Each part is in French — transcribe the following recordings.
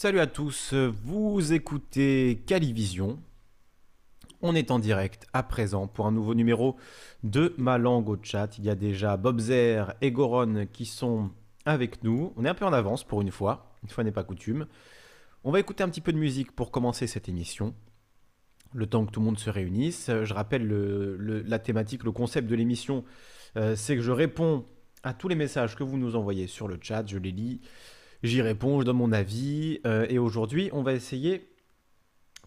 Salut à tous, vous écoutez Calivision. On est en direct à présent pour un nouveau numéro de Ma langue au chat. Il y a déjà Bob Zer et Goron qui sont avec nous. On est un peu en avance pour une fois, une fois n'est pas coutume. On va écouter un petit peu de musique pour commencer cette émission. Le temps que tout le monde se réunisse. Je rappelle la thématique, le concept de l'émission, euh, c'est que je réponds à tous les messages que vous nous envoyez sur le chat, je les lis J'y réponds, je donne mon avis. Euh, et aujourd'hui, on va essayer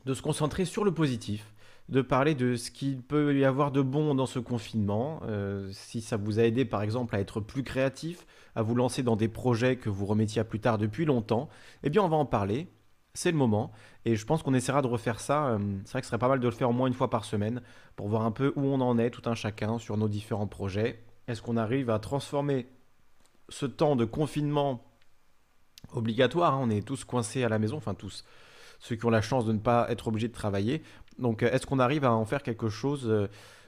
de se concentrer sur le positif, de parler de ce qu'il peut y avoir de bon dans ce confinement. Euh, si ça vous a aidé, par exemple, à être plus créatif, à vous lancer dans des projets que vous remettiez à plus tard depuis longtemps, eh bien, on va en parler. C'est le moment. Et je pense qu'on essaiera de refaire ça. Euh, c'est vrai que ce serait pas mal de le faire au moins une fois par semaine pour voir un peu où on en est, tout un chacun, sur nos différents projets. Est-ce qu'on arrive à transformer ce temps de confinement obligatoire. Hein. On est tous coincés à la maison, enfin tous ceux qui ont la chance de ne pas être obligés de travailler. Donc euh, est-ce qu'on arrive à en faire quelque chose euh,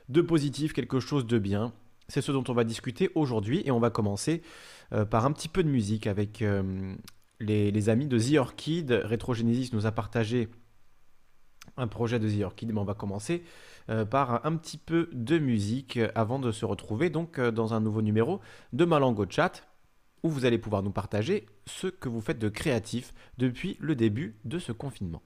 de positif, quelque chose de bien? C'est ce dont on va discuter aujourd'hui et on va commencer euh, par un petit peu de musique avec les, amis de The Orchid. Retrogenesis nous a partagé un projet de The Orchid, mais on va commencer par un petit peu de musique avant de se retrouver donc dans un nouveau numéro de Malango Chat où vous allez pouvoir nous partager ce que vous faites de créatif depuis le début de ce confinement.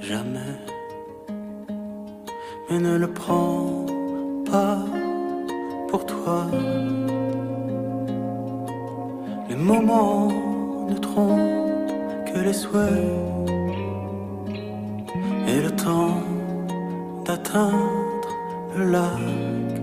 jamais. Mais ne le prends pas pour toi. Les moments ne trompent que les souhaits. Et le temps d'atteindre le lac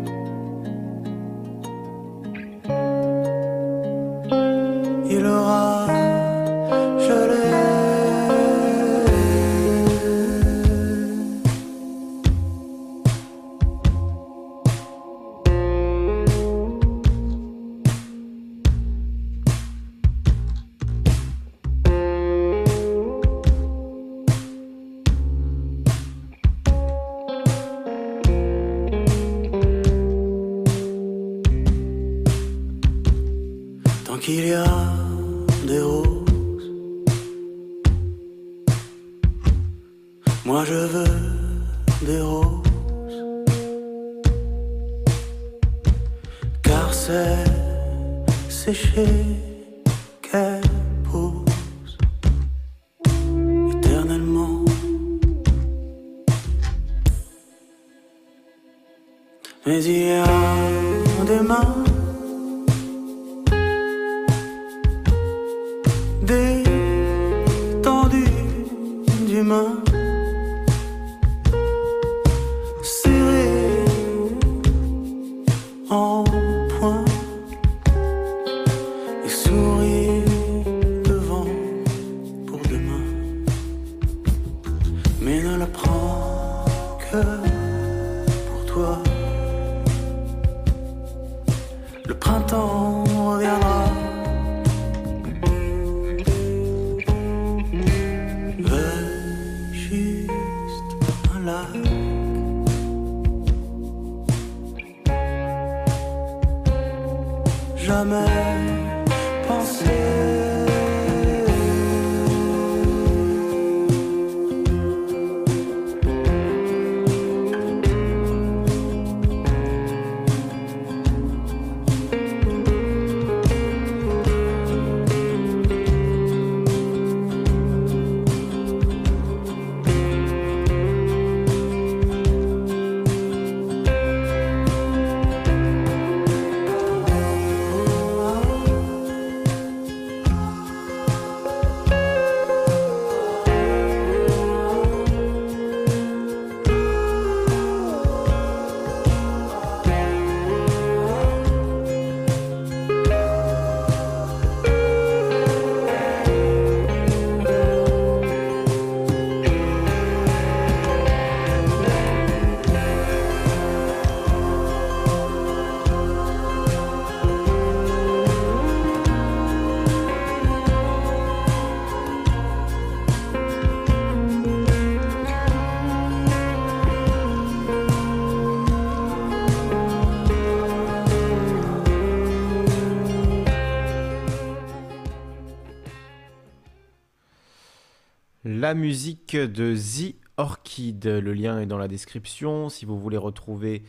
La musique de The Orchid, le lien est dans la description. Si vous voulez retrouver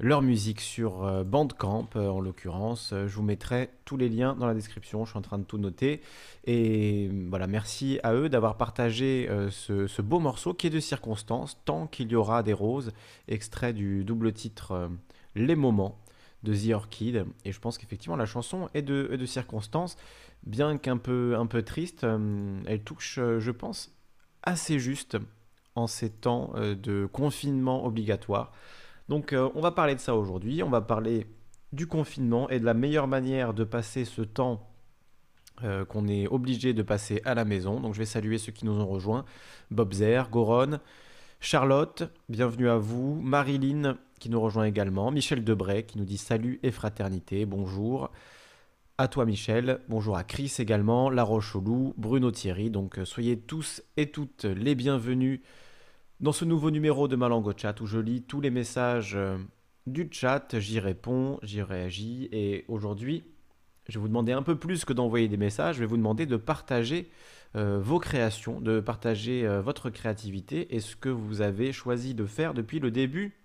leur musique sur euh, Bandcamp, euh, en l'occurrence, euh, je vous mettrai tous les liens dans la description. Je suis en train de tout noter. Et voilà, merci à eux d'avoir partagé ce, beau morceau qui est de circonstance, tant qu'il y aura des roses, extrait du double titre Les Moments de The Orchid. Et je pense qu'effectivement, la chanson est de, est de circonstance, bien qu'un peu, un peu triste. elle touche, je pense, assez juste en ces temps euh, de confinement obligatoire. Donc euh, on va parler de ça aujourd'hui, on va parler du confinement et de la meilleure manière de passer ce temps euh, qu'on est obligé de passer à la maison. Donc je vais saluer ceux qui nous ont rejoints. Bob Zer, Goron, Charlotte, bienvenue à vous. Marilyn qui nous rejoint également. Michel Debray qui nous dit salut et fraternité, bonjour à toi Michel, bonjour à Chris également, La roche loup, Bruno Thierry, donc euh, soyez tous et toutes les bienvenus dans ce nouveau numéro de Malango Chat où je lis tous les messages euh, du chat, j'y réponds, j'y réagis. Et aujourd'hui je vais vous demander un peu plus que d'envoyer des messages, je vais vous demander de partager euh, vos créations, de partager votre créativité et ce que vous avez choisi de faire depuis le début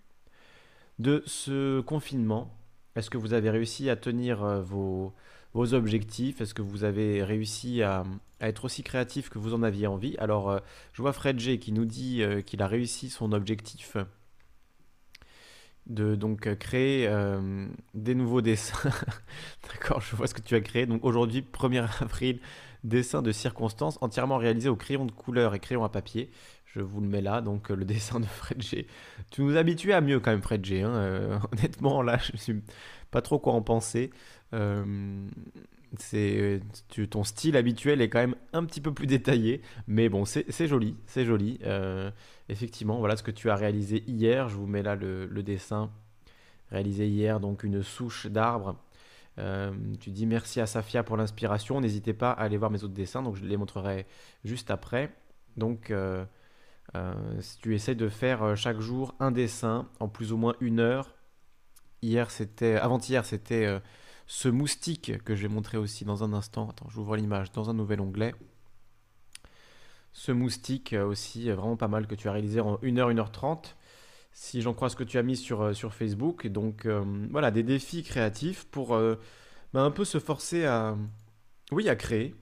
de ce confinement. Est-ce que vous avez réussi à tenir vos, vos objectifs Est-ce que vous avez réussi à, être aussi créatif que vous en aviez envie? Alors, euh, je vois Fred G qui nous dit euh, qu'il a réussi son objectif de donc créer euh, des nouveaux dessins. D'accord, je vois ce que tu as créé. Donc aujourd'hui, 1er avril, dessin de circonstances entièrement réalisé au crayon de couleur et crayon à papier. Je vous le mets là, donc le dessin de Fred G. Tu nous habitues à mieux quand même, Fred G. Hein, honnêtement, là, je ne pas trop quoi en penser. Euh, c'est ton style habituel est quand même un petit peu plus détaillé, mais bon, c'est joli, c'est joli. Euh, effectivement, voilà ce que tu as réalisé hier. Je vous mets là le, dessin réalisé hier, donc une souche d'arbre. Euh, tu dis merci à Safia pour l'inspiration. N'hésitez pas à aller voir mes autres dessins, donc je les montrerai juste après. Donc, si tu essaies de faire chaque jour un dessin en plus ou moins une heure, hier c'était, avant-hier c'était ce moustique que je vais montrer aussi dans un instant. Attends, j'ouvre l'image dans un nouvel onglet. Ce moustique euh, aussi, euh, vraiment pas mal, que tu as réalisé en 1h, 1h30. Si j'en crois ce que tu as mis sur, euh, Facebook. Donc voilà, des défis créatifs pour bah, un peu se forcer à, oui, à créer.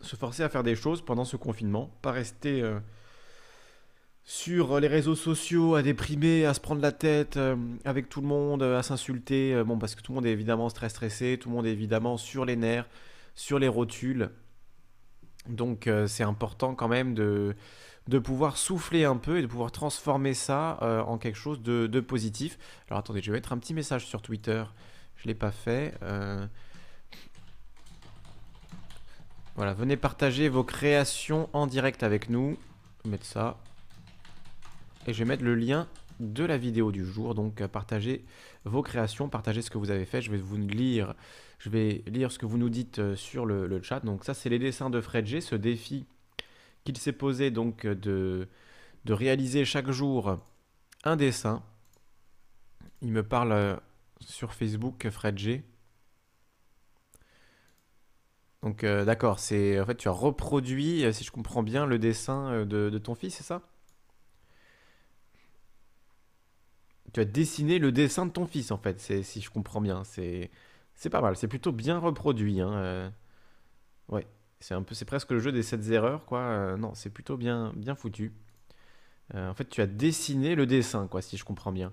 Se forcer à faire des choses pendant ce confinement. Pas rester sur les réseaux sociaux à déprimer, à se prendre la tête euh, avec tout le monde, à s'insulter. Euh, bon, parce que tout le monde est évidemment stressé, tout le monde est évidemment sur les nerfs, sur les rotules. Donc euh, c'est important quand même de, pouvoir souffler un peu et de pouvoir transformer ça en quelque chose de, de, positif. Alors attendez, je vais mettre un petit message sur Twitter. Je ne l'ai pas fait. Voilà, venez partager vos créations en direct avec nous. Je mettre ça et je vais mettre le lien de la vidéo du jour. Donc euh, partagez vos créations, partagez ce que vous avez fait. Je vais vous lire, je vais lire ce que vous nous dites euh, sur le, chat. Donc ça c'est les dessins de Fred G, ce défi qu'il s'est posé donc euh, de, de réaliser chaque jour un dessin. Il me parle sur Facebook Fred G. Donc d'accord, c'est en fait tu as reproduit, si je comprends bien, le dessin de ton fils, c'est ça? Tu as dessiné le dessin de ton fils, en fait, si je comprends bien. C'est, pas mal, c'est plutôt bien reproduit. Hein, euh. Ouais, c'est un peu, c'est presque le jeu des 7 erreurs, quoi. Euh, non, c'est plutôt bien, bien foutu. Euh, en fait, tu as dessiné le dessin, quoi, si je comprends bien.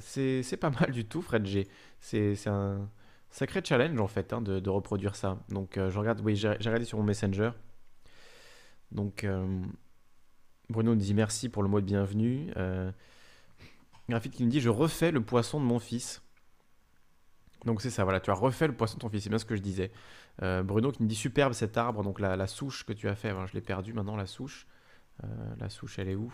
c'est, pas mal du tout, Fred G. C'est, un sacré challenge, en fait, hein, de, reproduire ça. Donc, je regarde, oui, j'ai, regardé sur mon Messenger. Donc, Bruno nous dit merci pour le mot de bienvenue. Graphite qui nous dit Je refais le poisson de mon fils. Donc c'est ça, voilà, tu as refait le poisson de ton fils, c'est bien ce que je disais. Euh, Bruno qui nous dit Superbe cet arbre, donc la, souche que tu as fait, je l'ai perdu maintenant, la souche. Euh, la souche, elle est où?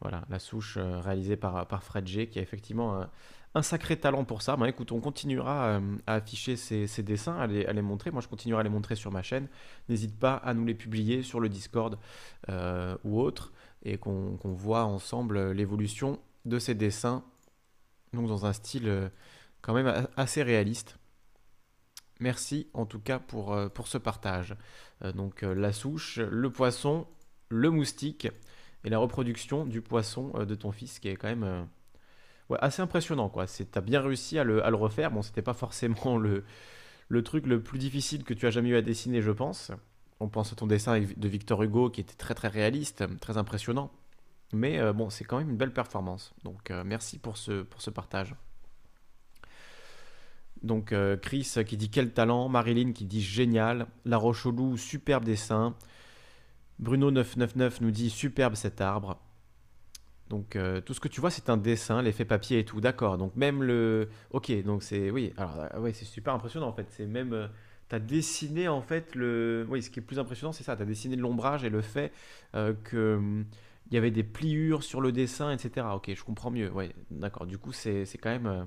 Voilà, la souche euh, réalisée par, par Fred G, qui a effectivement un, sacré talent pour ça. Ben, écoute, on continuera à afficher ces, dessins, à les, à les, montrer. Moi, je continuerai à les montrer sur ma chaîne. N'hésite pas à nous les publier sur le Discord ou autre et qu'on voit ensemble l'évolution de ces dessins, donc dans un style euh, quand même assez réaliste. Merci en tout cas pour, pour ce partage. donc la souche, le poisson, le moustique et la reproduction du poisson de ton fils qui est quand même assez impressionnant. quoi. Tu as bien réussi à le, à le refaire. Bon, c'était pas forcément le, le truc le plus difficile que tu as jamais eu à dessiner, je pense. On pense à ton dessin de Victor Hugo qui était très très réaliste, très impressionnant. Mais euh, bon, c'est quand même une belle performance. Donc euh, merci pour ce, pour ce partage. Donc euh, Chris qui dit quel talent, Marilyn qui dit génial, La Roche-au-Loup, superbe dessin. Bruno 999 nous dit superbe cet arbre. Donc tout ce que tu vois c'est un dessin, l'effet papier et tout, d'accord. Donc même le OK, donc c'est oui, alors ouais, c'est super impressionnant en fait, c'est même tu as dessiné en fait le oui, ce qui est plus impressionnant c'est ça, tu as dessiné l'ombrage et le fait que hum, il y avait des pliures sur le dessin, etc. Ok, je comprends mieux. Ouais, d'accord. Du coup, c'est quand même. Euh,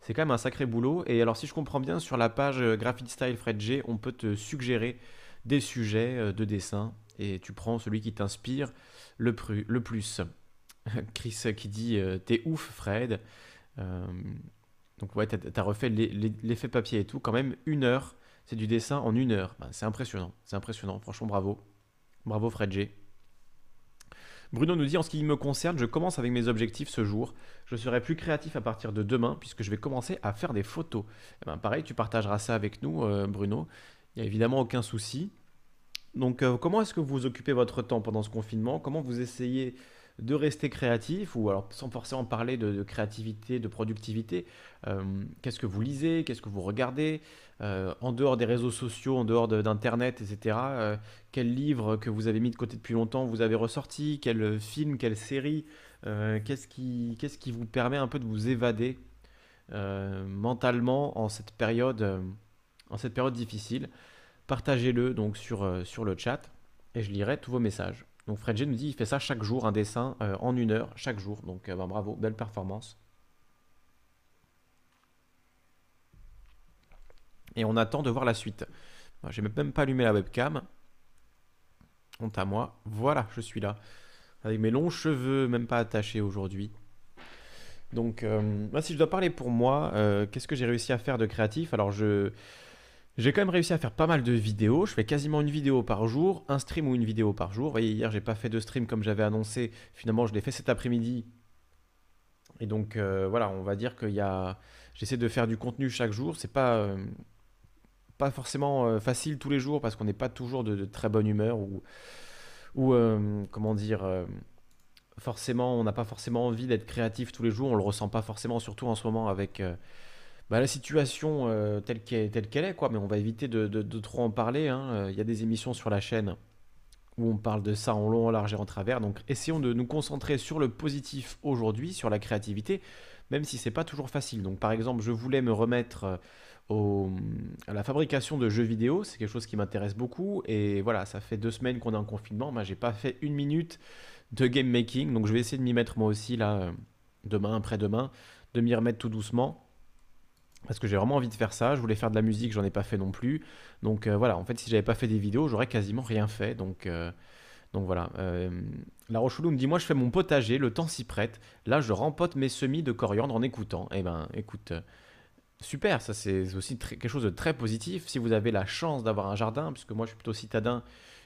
c'est quand un sacré boulot. Et alors, si je comprends bien, sur la page euh, Graphite Style Fred G, on peut te suggérer des sujets euh, de dessin et tu prends celui qui t'inspire le, plus. Chris qui dit T'es ouf, Fred. Donc, ouais, t'as as refait l'effet papier et tout. Quand même, une heure. C'est du dessin en une heure. Ben, c'est impressionnant. C'est impressionnant. Franchement, bravo. Bravo, Fred G. Bruno nous dit en ce qui me concerne, je commence avec mes objectifs ce jour. Je serai plus créatif à partir de demain puisque je vais commencer à faire des photos. Eh ben, pareil, tu partageras ça avec nous, euh, Bruno. Il n'y a évidemment aucun souci. Donc, euh, comment est-ce que vous occupez votre temps pendant ce confinement? Comment vous essayez de rester créatif, ou alors sans forcément parler de, créativité, de productivité, euh, qu'est-ce que vous lisez, qu'est-ce que vous regardez, euh, en dehors des réseaux sociaux, en dehors d'Internet, etc. Euh, quel livre que vous avez mis de côté depuis longtemps vous avez ressorti, quel film, quelle série, qu'est-ce qui, qui vous permet un peu de vous évader mentalement en cette période, en cette période difficile? Partagez-le donc sur, sur le chat et je lirai tous vos messages. Donc Fred G nous dit il fait ça chaque jour, un dessin euh, en une heure, chaque jour. Donc euh, ben, bravo, belle performance. Et on attend de voir la suite. J'ai même pas allumé la webcam. Honte à moi. Voilà, je suis là. Avec mes longs cheveux, même pas attachés aujourd'hui. Donc, euh, si je dois parler pour moi, qu'est-ce que j'ai réussi à faire de créatif? Alors, je, j'ai quand même réussi à faire pas mal de vidéos. Je fais quasiment une vidéo par jour, un stream ou une vidéo par jour. Vous voyez, hier, j'ai pas fait de stream comme j'avais annoncé. Finalement, je l'ai fait cet après-midi. Et donc, euh, voilà, on va dire qu'il y a. J'essaie de faire du contenu chaque jour. C'est pas. Euh, pas forcément euh, facile tous les jours parce qu'on n'est pas toujours de, très bonne humeur ou, ou comment dire, forcément, on n'a pas forcément envie d'être créatif tous les jours. On le ressent pas forcément, surtout en ce moment avec bah, la situation euh, telle qu'elle est, quoi. Mais on va éviter de, trop en parler. Hein. Euh, il y a des émissions sur la chaîne où on parle de ça en long, en large et en travers. Donc essayons de nous concentrer sur le positif aujourd'hui, sur la créativité, même si c'est pas toujours facile. Donc par exemple, je voulais me remettre euh, à la fabrication de jeux vidéo, c'est quelque chose qui m'intéresse beaucoup. Et voilà, ça fait deux semaines qu'on est en confinement. Moi, j'ai pas fait une minute de game making, donc je vais essayer de m'y mettre moi aussi là, demain, après-demain, de m'y remettre tout doucement parce que j'ai vraiment envie de faire ça. Je voulais faire de la musique, j'en ai pas fait non plus. Donc euh, voilà, en fait, si j'avais pas fait des vidéos, j'aurais quasiment rien fait. Donc, euh, voilà. Euh, la Rocheloulou me dit Moi, je fais mon potager, le temps s'y prête. Là, je rempote mes semis de coriandre en écoutant. Eh ben, écoute, super, ça c'est aussi quelque chose de très positif. Si vous avez la chance d'avoir un jardin, puisque moi, je suis plutôt citadin,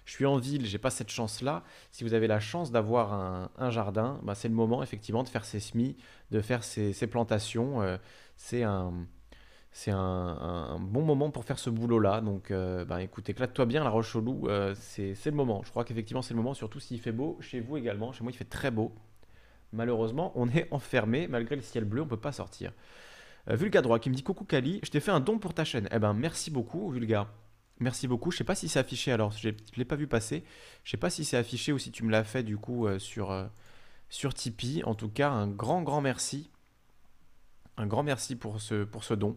je suis en ville, j'ai pas cette chance-là. Si vous avez la chance d'avoir un, jardin, bah, c'est le moment effectivement de faire ses semis, de faire ses plantations. c'est un c'est un, bon moment pour faire ce boulot-là. Donc, euh, bah, écoute, éclate-toi bien, la roche au loup, euh, c'est le moment. Je crois qu'effectivement, c'est le moment, surtout s'il fait beau chez vous également. Chez moi, il fait très beau. Malheureusement, on est enfermé, malgré le ciel bleu, on peut pas sortir. Euh, Vulga droit qui me dit Coucou Kali, je t'ai fait un don pour ta chaîne. Eh ben, merci beaucoup, Vulga. Merci beaucoup. Je sais pas si c'est affiché alors, je l'ai pas vu passer. Je sais pas si c'est affiché ou si tu me l'as fait du coup sur, sur Tipeee. En tout cas, un grand, grand merci un grand merci pour ce don.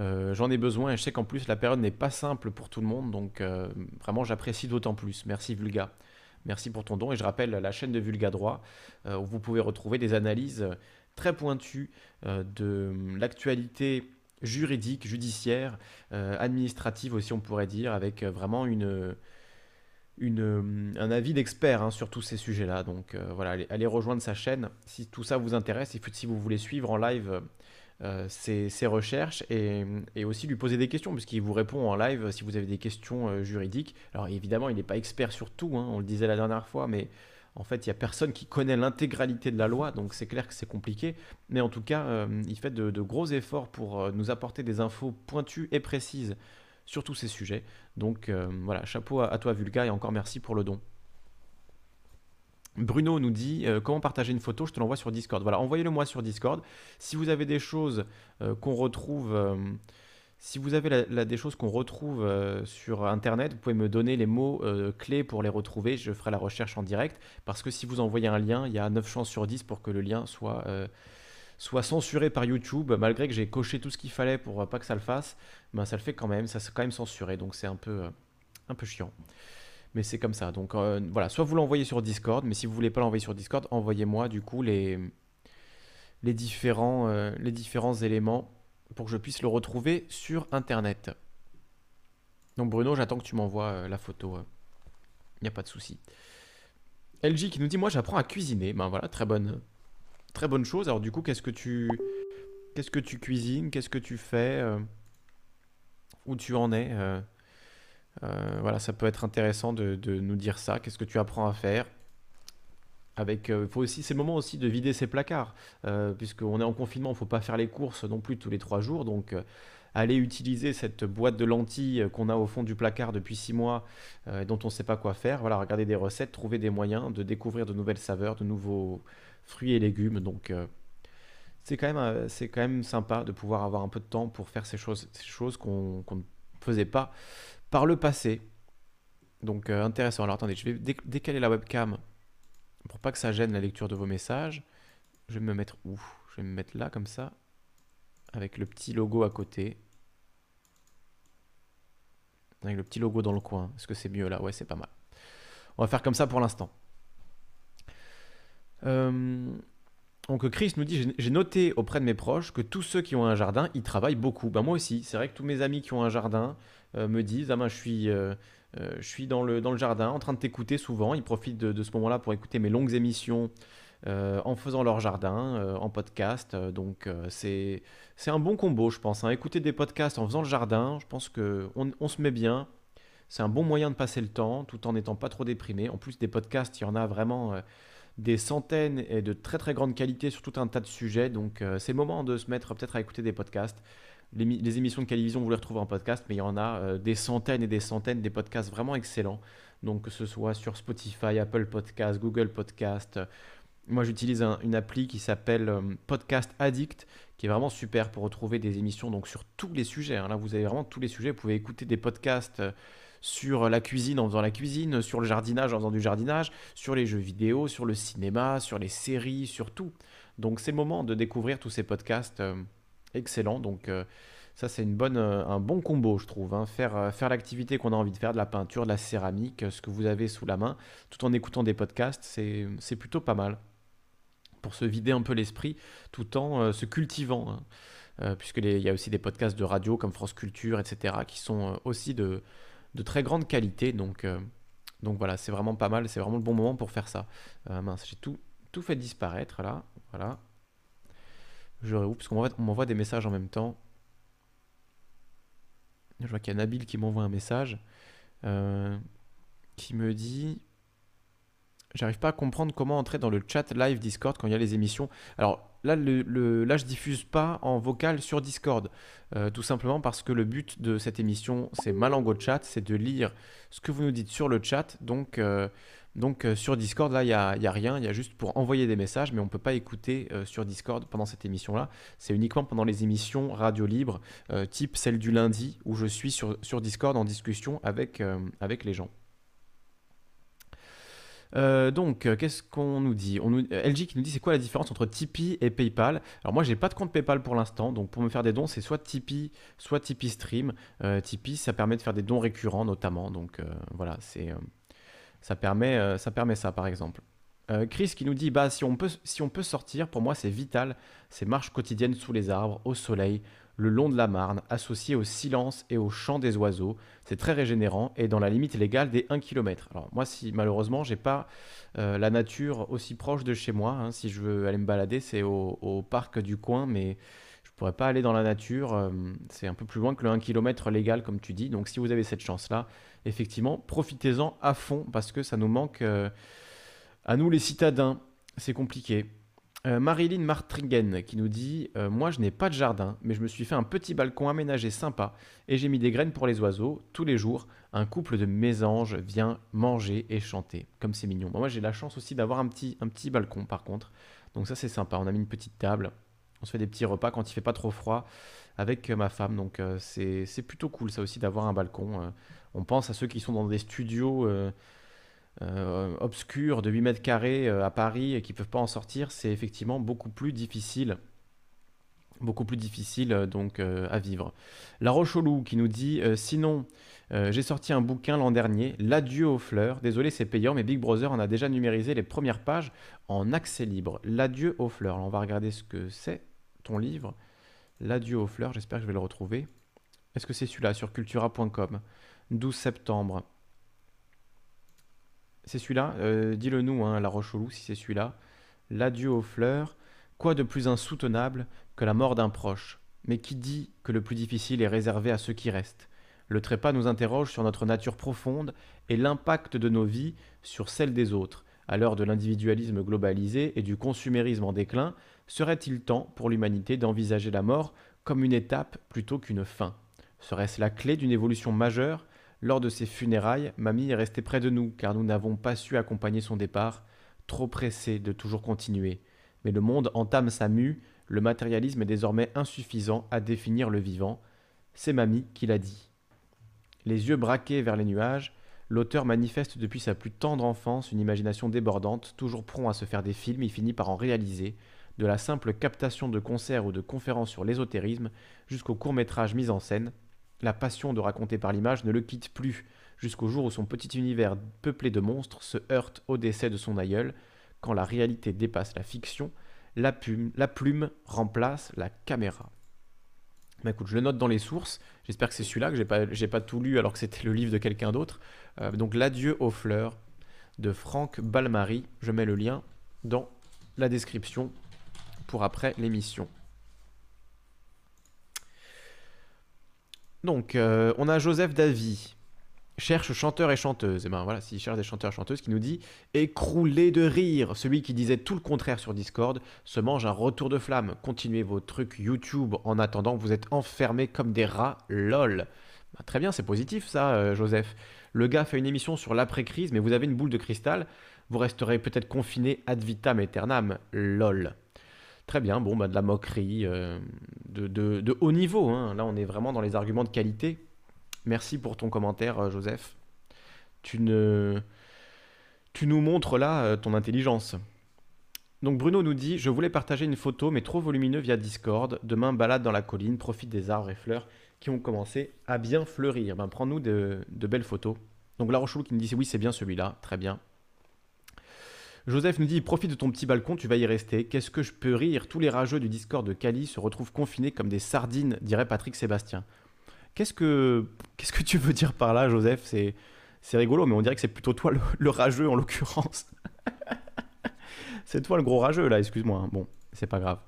Euh, j'en ai besoin et je sais qu'en plus la période n'est pas simple pour tout le monde, donc euh, vraiment j'apprécie d'autant plus. Merci Vulga. Merci pour ton don et je rappelle la chaîne de Vulga Droit euh, où vous pouvez retrouver des analyses très pointues de l'actualité juridique, judiciaire, administrative aussi on pourrait dire, avec vraiment une, un avis d'expert hein, sur tous ces sujets-là. Donc voilà, allez, allez, rejoindre sa chaîne si tout ça vous intéresse et si vous voulez suivre en live ses, recherches et, aussi lui poser des questions, puisqu'il vous répond en live si vous avez des questions juridiques. Alors évidemment, il n'est pas expert sur tout, hein, on le disait la dernière fois, mais en fait, il n'y a personne qui connaît l'intégralité de la loi, donc c'est clair que c'est compliqué. Mais en tout cas, il fait de, gros efforts pour nous apporter des infos pointues et précises sur tous ces sujets. Donc euh, voilà, chapeau à, toi Vulga et encore merci pour le don. Bruno nous dit euh, comment partager une photo, je te l'envoie sur Discord. Voilà, envoyez-le moi sur Discord. Si vous avez des choses euh, qu'on retrouve, si vous avez des choses qu'on retrouve sur Internet, vous pouvez me donner les mots clés pour les retrouver. Je ferai la recherche en direct parce que si vous envoyez un lien, il y a 9 chances sur 10 pour que le lien soit censuré par YouTube, malgré que j'ai coché tout ce qu'il fallait pour pas que ça le fasse, ben ça le fait quand même, ça s'est quand même censuré, donc c'est un peu, euh, un peu chiant. Mais c'est comme ça. Donc euh, voilà, soit vous l'envoyez sur Discord, mais si vous voulez pas l'envoyer sur Discord, envoyez-moi du coup les, les, différents, euh, les différents éléments pour que je puisse le retrouver sur Internet. Donc Bruno, j'attends que tu m'envoies la photo. Il n'y a pas de souci. LG qui nous dit, moi j'apprends à cuisiner. Ben voilà, très bonne, Très bonne chose. Alors du coup, qu'est-ce que tu qu'est-ce que tu cuisines? Qu'est-ce que tu fais euh, Où tu en es euh, euh, Voilà, ça peut être intéressant de, nous dire ça. Qu'est-ce que tu apprends à faire avec, faut aussi, c'est le moment aussi de vider ses placards, puisqu'on est en confinement, il ne faut pas faire les courses non plus tous les trois jours, donc aller utiliser cette boîte de lentilles qu'on a au fond du placard depuis six mois, dont on ne sait pas quoi faire. Voilà, regarder des recettes, trouver des moyens de découvrir de nouvelles saveurs, de nouveaux, fruits et légumes. Donc euh, c'est quand, même, euh, c'est quand même sympa de pouvoir avoir un peu de temps pour faire ces choses, ces choses qu'on ne faisait pas par le passé. Donc euh, intéressant. Alors attendez, je vais décaler la webcam pour pas que ça gêne la lecture de vos messages. Je vais me mettre où? Je vais me mettre là comme ça, avec le petit logo à côté. Avec le petit logo dans le coin. Est-ce que c'est mieux là? Ouais, c'est pas mal. On va faire comme ça pour l'instant. Euh, donc Chris nous dit, j'ai noté auprès de mes proches que tous ceux qui ont un jardin, ils travaillent beaucoup. Ben moi aussi, c'est vrai que tous mes amis qui ont un jardin euh, me disent, ah ben je suis, euh, je suis dans, le, dans le jardin en train de t'écouter souvent. Ils profitent de, ce moment-là pour écouter mes longues émissions en faisant leur jardin, en podcast. donc c'est c'est un bon combo, je pense. Hein. Écouter des podcasts en faisant le jardin, je pense qu'on on se met bien. C'est un bon moyen de passer le temps tout en n'étant pas trop déprimé. En plus des podcasts, il y en a vraiment des centaines et de très très grande qualité sur tout un tas de sujets. Donc euh, c'est le moment de se mettre peut-être à écouter des podcasts. Les, émissions de Calivision, vous les retrouvez en podcast, mais il y en a euh, des centaines et des centaines des podcasts vraiment excellents. Donc que ce soit sur Spotify, Apple Podcast, Google Podcast. Moi j'utilise une appli qui s'appelle euh, Podcast Addict, qui est vraiment super pour retrouver des émissions donc sur tous les sujets. Hein. Là vous avez vraiment tous les sujets. Vous pouvez écouter des podcasts sur la cuisine en faisant la cuisine, sur le jardinage en faisant du jardinage, sur les jeux vidéo, sur le cinéma, sur les séries, sur tout. Donc c'est le moment de découvrir tous ces podcasts euh, excellents. Donc euh, ça c'est une bonne, euh, un bon combo je trouve. Hein. Faire, faire l'activité qu'on a envie de faire, de la peinture, de la céramique, ce que vous avez sous la main, tout en écoutant des podcasts, c'est plutôt pas mal. Pour se vider un peu l'esprit tout en se cultivant. Hein. puisqu'il y a aussi des podcasts de radio comme France Culture, etc., qui sont aussi de, de très grande qualité. Donc, euh, donc voilà, c'est vraiment pas mal. C'est vraiment le bon moment pour faire ça. Euh, mince, j'ai tout, tout fait disparaître là. Voilà. Je réouvre parce qu'on m'envoie des messages en même temps. Je vois qu'il y a Nabil qui m'envoie un message euh, qui me dit J'arrive pas à comprendre comment entrer dans le chat live Discord quand il y a les émissions. Alors, là, le, là, je diffuse pas en vocal sur Discord. Euh, tout simplement parce que le but de cette émission, c'est Malango Chat, c'est de lire ce que vous nous dites sur le chat. Donc, euh, donc euh, sur Discord, là, il n'y a, a, rien. Il y a juste pour envoyer des messages, mais on ne peut pas écouter sur Discord pendant cette émission-là. C'est uniquement pendant les émissions radio libre, type celle du lundi, où je suis sur, sur Discord en discussion avec, avec les gens. Euh, donc, euh, qu'est-ce qu'on nous dit on euh, LG qui nous dit c'est quoi la différence entre Tipeee et PayPal Alors moi, j'ai pas de compte PayPal pour l'instant, donc pour me faire des dons, c'est soit Tipeee, soit Tipeee Stream. Tipeee, ça permet de faire des dons récurrents notamment, donc voilà, c'est ça permet ça permet ça par exemple. Chris qui nous dit bah si on peut si on peut sortir, pour moi c'est vital, c'est marche quotidienne sous les arbres, au soleil, le long de la Marne, associé au silence et au chant des oiseaux. C'est très régénérant et dans la limite légale des 1 km. Alors moi, si malheureusement, j'ai pas euh, la nature aussi proche de chez moi, hein, si je veux aller me balader, c'est au, parc du coin, mais pourrait pas aller dans la nature. euh, c'est un peu plus loin que le 1 km légal, comme tu dis. Donc si vous avez cette chance-là, effectivement, profitez-en à fond parce que ça nous manque euh, à nous les citadins. C'est compliqué. Euh, Marilyn Martringen qui nous dit euh, Moi, je n'ai pas de jardin, mais je me suis fait un petit balcon aménagé sympa et j'ai mis des graines pour les oiseaux. Tous les jours, un couple de mésanges vient manger et chanter. Comme c'est mignon. Moi, j'ai la chance aussi d'avoir un petit, un petit balcon par contre. Donc, ça, c'est sympa. On a mis une petite table. On se fait des petits repas quand il fait pas trop froid avec euh, ma femme. Donc, c'est plutôt cool, ça aussi, d'avoir un balcon. On pense à ceux qui sont dans des studios. Euh, de 8 mètres carrés euh, à Paris et qui peuvent pas en sortir, c'est effectivement beaucoup plus difficile. Beaucoup plus difficile euh, donc euh, à vivre. La Roche-au-Loup qui nous dit Sinon, j'ai sorti un bouquin l'an dernier, L'adieu aux fleurs. Désolé, c'est payant, mais Big Brother en a déjà numérisé les premières pages en accès libre. L'adieu aux fleurs. Alors, on va regarder ce que c'est ton livre. L'adieu aux fleurs, j'espère que je vais le retrouver. Est-ce que c'est celui-là sur cultura.com 12 septembre. C'est celui-là Euh, Dis-le nous, hein, La Roche-au-Loup, si c'est celui-là. L'adieu aux fleurs. Quoi de plus insoutenable que la mort d'un proche? Mais qui dit que le plus difficile est réservé à ceux qui restent? Le trépas nous interroge sur notre nature profonde et l'impact de nos vies sur celle des autres. À l'heure de l'individualisme globalisé et du consumérisme en déclin, serait-il temps pour l'humanité d'envisager la mort comme une étape plutôt qu'une fin? Serait-ce la clé d'une évolution majeure lors de ses funérailles, Mamie est restée près de nous car nous n'avons pas su accompagner son départ, trop pressé de toujours continuer. Mais le monde entame sa mue, le matérialisme est désormais insuffisant à définir le vivant. C'est Mamie qui l'a dit. Les yeux braqués vers les nuages, l'auteur manifeste depuis sa plus tendre enfance une imagination débordante, toujours prompt à se faire des films, il finit par en réaliser, de la simple captation de concerts ou de conférences sur l'ésotérisme jusqu'au court-métrage mis en scène, la passion de raconter par l'image ne le quitte plus, jusqu'au jour où son petit univers peuplé de monstres se heurte au décès de son aïeul, quand la réalité dépasse la fiction, la plume, la plume remplace la caméra. Bah écoute, je le note dans les sources. J'espère que c'est celui-là que j'ai pas, pas tout lu alors que c'était le livre de quelqu'un d'autre. Euh, donc l'adieu aux fleurs de Franck Balmary. Je mets le lien dans la description pour après l'émission. Donc, euh, on a Joseph Davy, cherche chanteur et chanteuse. Et ben voilà, s'il cherche des chanteurs et chanteuses, qui nous dit écroulé de rire. Celui qui disait tout le contraire sur Discord se mange un retour de flamme. Continuez vos trucs YouTube en attendant, vous êtes enfermés comme des rats. Lol. Bah, très bien, c'est positif ça, euh, Joseph. Le gars fait une émission sur l'après-crise, mais vous avez une boule de cristal. Vous resterez peut-être confiné ad vitam aeternam. Lol. Très bien, bon, bah, de la moquerie, euh, de, haut niveau. hein. Là, on est vraiment dans les arguments de qualité. Merci pour ton commentaire, euh, Joseph. Tu, nous montres là euh, ton intelligence. Donc Bruno nous dit, je voulais partager une photo, mais trop volumineux via Discord. Demain, balade dans la colline, profite des arbres et fleurs qui ont commencé à bien fleurir. Ben, prends-nous de, de belles photos. Donc La Rocheloup qui nous dit, oui, c'est bien celui-là, très bien. Joseph nous dit Profite de ton petit balcon, tu vas y rester. Qu'est-ce que je peux rire? Tous les rageux du Discord de Cali se retrouvent confinés comme des sardines, dirait Patrick Sébastien. Qu'est-ce que, tu veux dire par là, Joseph? C'est, rigolo, mais on dirait que c'est plutôt toi le, rageux en l'occurrence. c'est toi le gros rageux là, excuse-moi. Bon, c'est pas grave.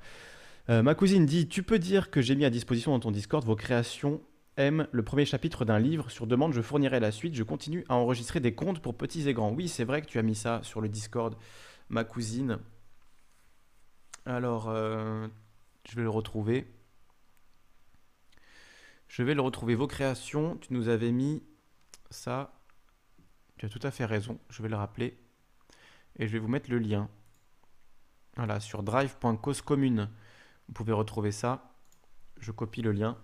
Euh, ma cousine dit Tu peux dire que j'ai mis à disposition dans ton Discord vos créations M, le premier chapitre d'un livre. Sur demande, je fournirai la suite. Je continue à enregistrer des contes pour petits et grands. Oui, c'est vrai que tu as mis ça sur le Discord, ma cousine. Alors, euh, je vais le retrouver. Je vais le retrouver. Vos créations, tu nous avais mis ça. Tu as tout à fait raison. Je vais le rappeler. Et je vais vous mettre le lien. Voilà, sur drive.causecommune. Vous pouvez retrouver ça. Je copie le lien.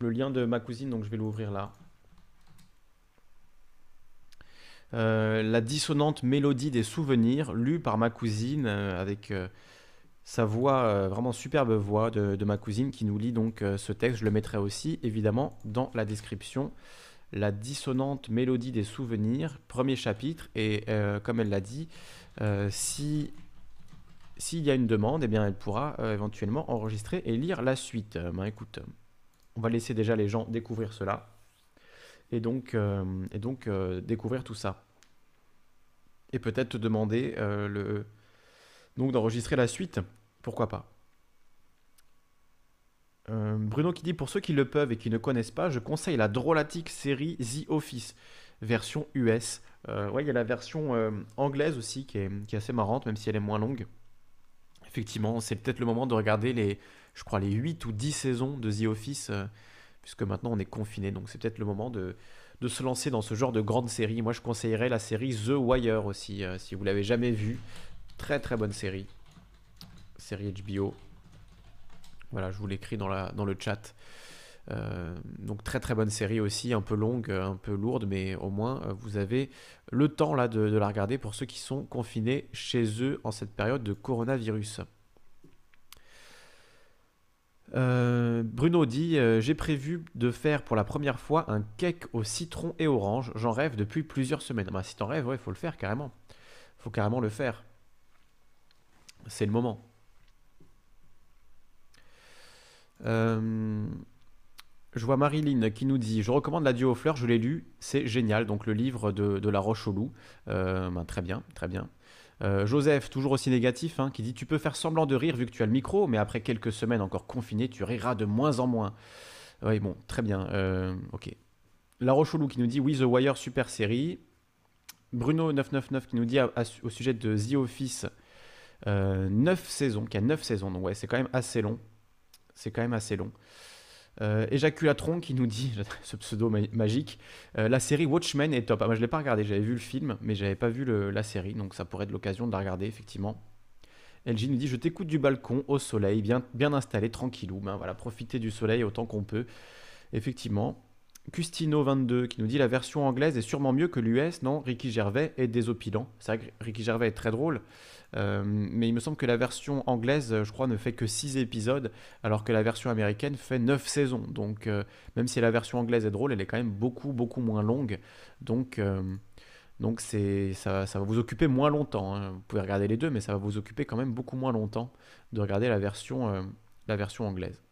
Le lien de ma cousine, donc je vais l'ouvrir là. Euh, la dissonante mélodie des souvenirs, lue par ma cousine euh, avec euh, sa voix, vraiment superbe voix de, ma cousine qui nous lit donc ce texte. Je le mettrai aussi évidemment dans la description. La dissonante mélodie des souvenirs, premier chapitre, et comme elle l'a dit, si s'il y a une demande, eh bien elle pourra éventuellement enregistrer et lire la suite. Ben, écoute, on va laisser déjà les gens découvrir cela et donc, euh, euh, découvrir tout ça. Et peut-être te demander euh, le... donc d'enregistrer la suite, pourquoi pas. Bruno qui dit pour ceux qui le peuvent et qui ne connaissent pas, je conseille la drôlatique série The Office, version US. Ouais, il y a la version anglaise aussi qui est assez marrante, même si elle est moins longue. Effectivement, c'est peut-être le moment de regarder les, je crois, les 8 ou 10 saisons de The Office, puisque maintenant on est confiné, donc c'est peut-être le moment de, de se lancer dans ce genre de grande série. Moi, je conseillerais la série The Wire aussi, si vous l'avez jamais vue. Très très bonne série. Série HBO. Voilà, je vous l'écris dans, dans le chat. Euh, donc très très bonne série aussi, un peu longue, un peu lourde, mais au moins euh, vous avez le temps là de, la regarder pour ceux qui sont confinés chez eux en cette période de coronavirus. Euh, Bruno dit J'ai prévu de faire pour la première fois un cake au citron et orange. J'en rêve depuis plusieurs semaines. Bah, si t'en rêves, il faut le faire carrément. Faut carrément le faire. C'est le moment. Euh, je vois Marilyn qui nous dit Je recommande La Duo aux fleurs, je l'ai lu, c'est génial. Donc le livre de, La Roche au Loup. Euh, ben, très bien, très bien. Euh, Joseph, toujours aussi négatif, hein, qui dit Tu peux faire semblant de rire vu que tu as le micro, mais après quelques semaines encore confiné, tu riras de moins en moins. Oui, bon, très bien. ok. La Roche au Loup qui nous dit Oui, The Wire, super série. Bruno999 qui nous dit au sujet de The Office 9 saisons, qui a 9 saisons, donc ouais, c'est quand même assez long. C'est quand même assez long. Euh, Éjaculatron qui nous dit, ce pseudo magique, euh, la série Watchmen est top. Ah, moi je l'ai pas regardé, j'avais vu le film, mais j'avais pas vu la série, donc ça pourrait être l'occasion de la regarder effectivement. LG nous dit, je t'écoute du balcon au soleil, bien, bien installé, tranquillou. Ben voilà, profiter du soleil autant qu'on peut. Effectivement. Custino22 qui nous dit la version anglaise est sûrement mieux que l'US, non? Ricky Gervais est désopilant. C'est vrai que Ricky Gervais est très drôle, euh, mais il me semble que la version anglaise, je crois, ne fait que 6 épisodes, alors que la version américaine fait 9 saisons. Donc, euh, même si la version anglaise est drôle, elle est quand même beaucoup, beaucoup moins longue. Donc, euh, donc c'est, ça, ça, va vous occuper moins longtemps. Hein. Vous pouvez regarder les deux, mais ça va vous occuper quand même beaucoup moins longtemps de regarder la version, la version anglaise.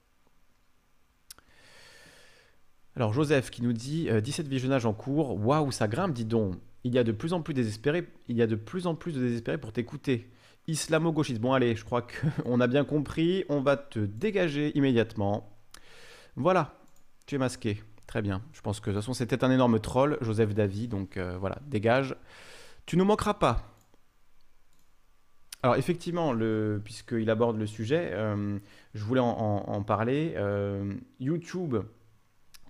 Alors Joseph qui nous dit 17 visionnages en cours, waouh ça grimpe dis donc il y a de plus en plus désespéré, il y a de plus en plus de désespérés pour t'écouter. Islamo-gauchiste. Bon allez, je crois qu'on a bien compris. On va te dégager immédiatement. Voilà, tu es masqué. Très bien. Je pense que de toute façon c'était un énorme troll, Joseph Davy. Donc euh, voilà, dégage. Tu ne manqueras pas. Alors effectivement, puisqu'il aborde le sujet, euh, je voulais en, parler. Euh, YouTube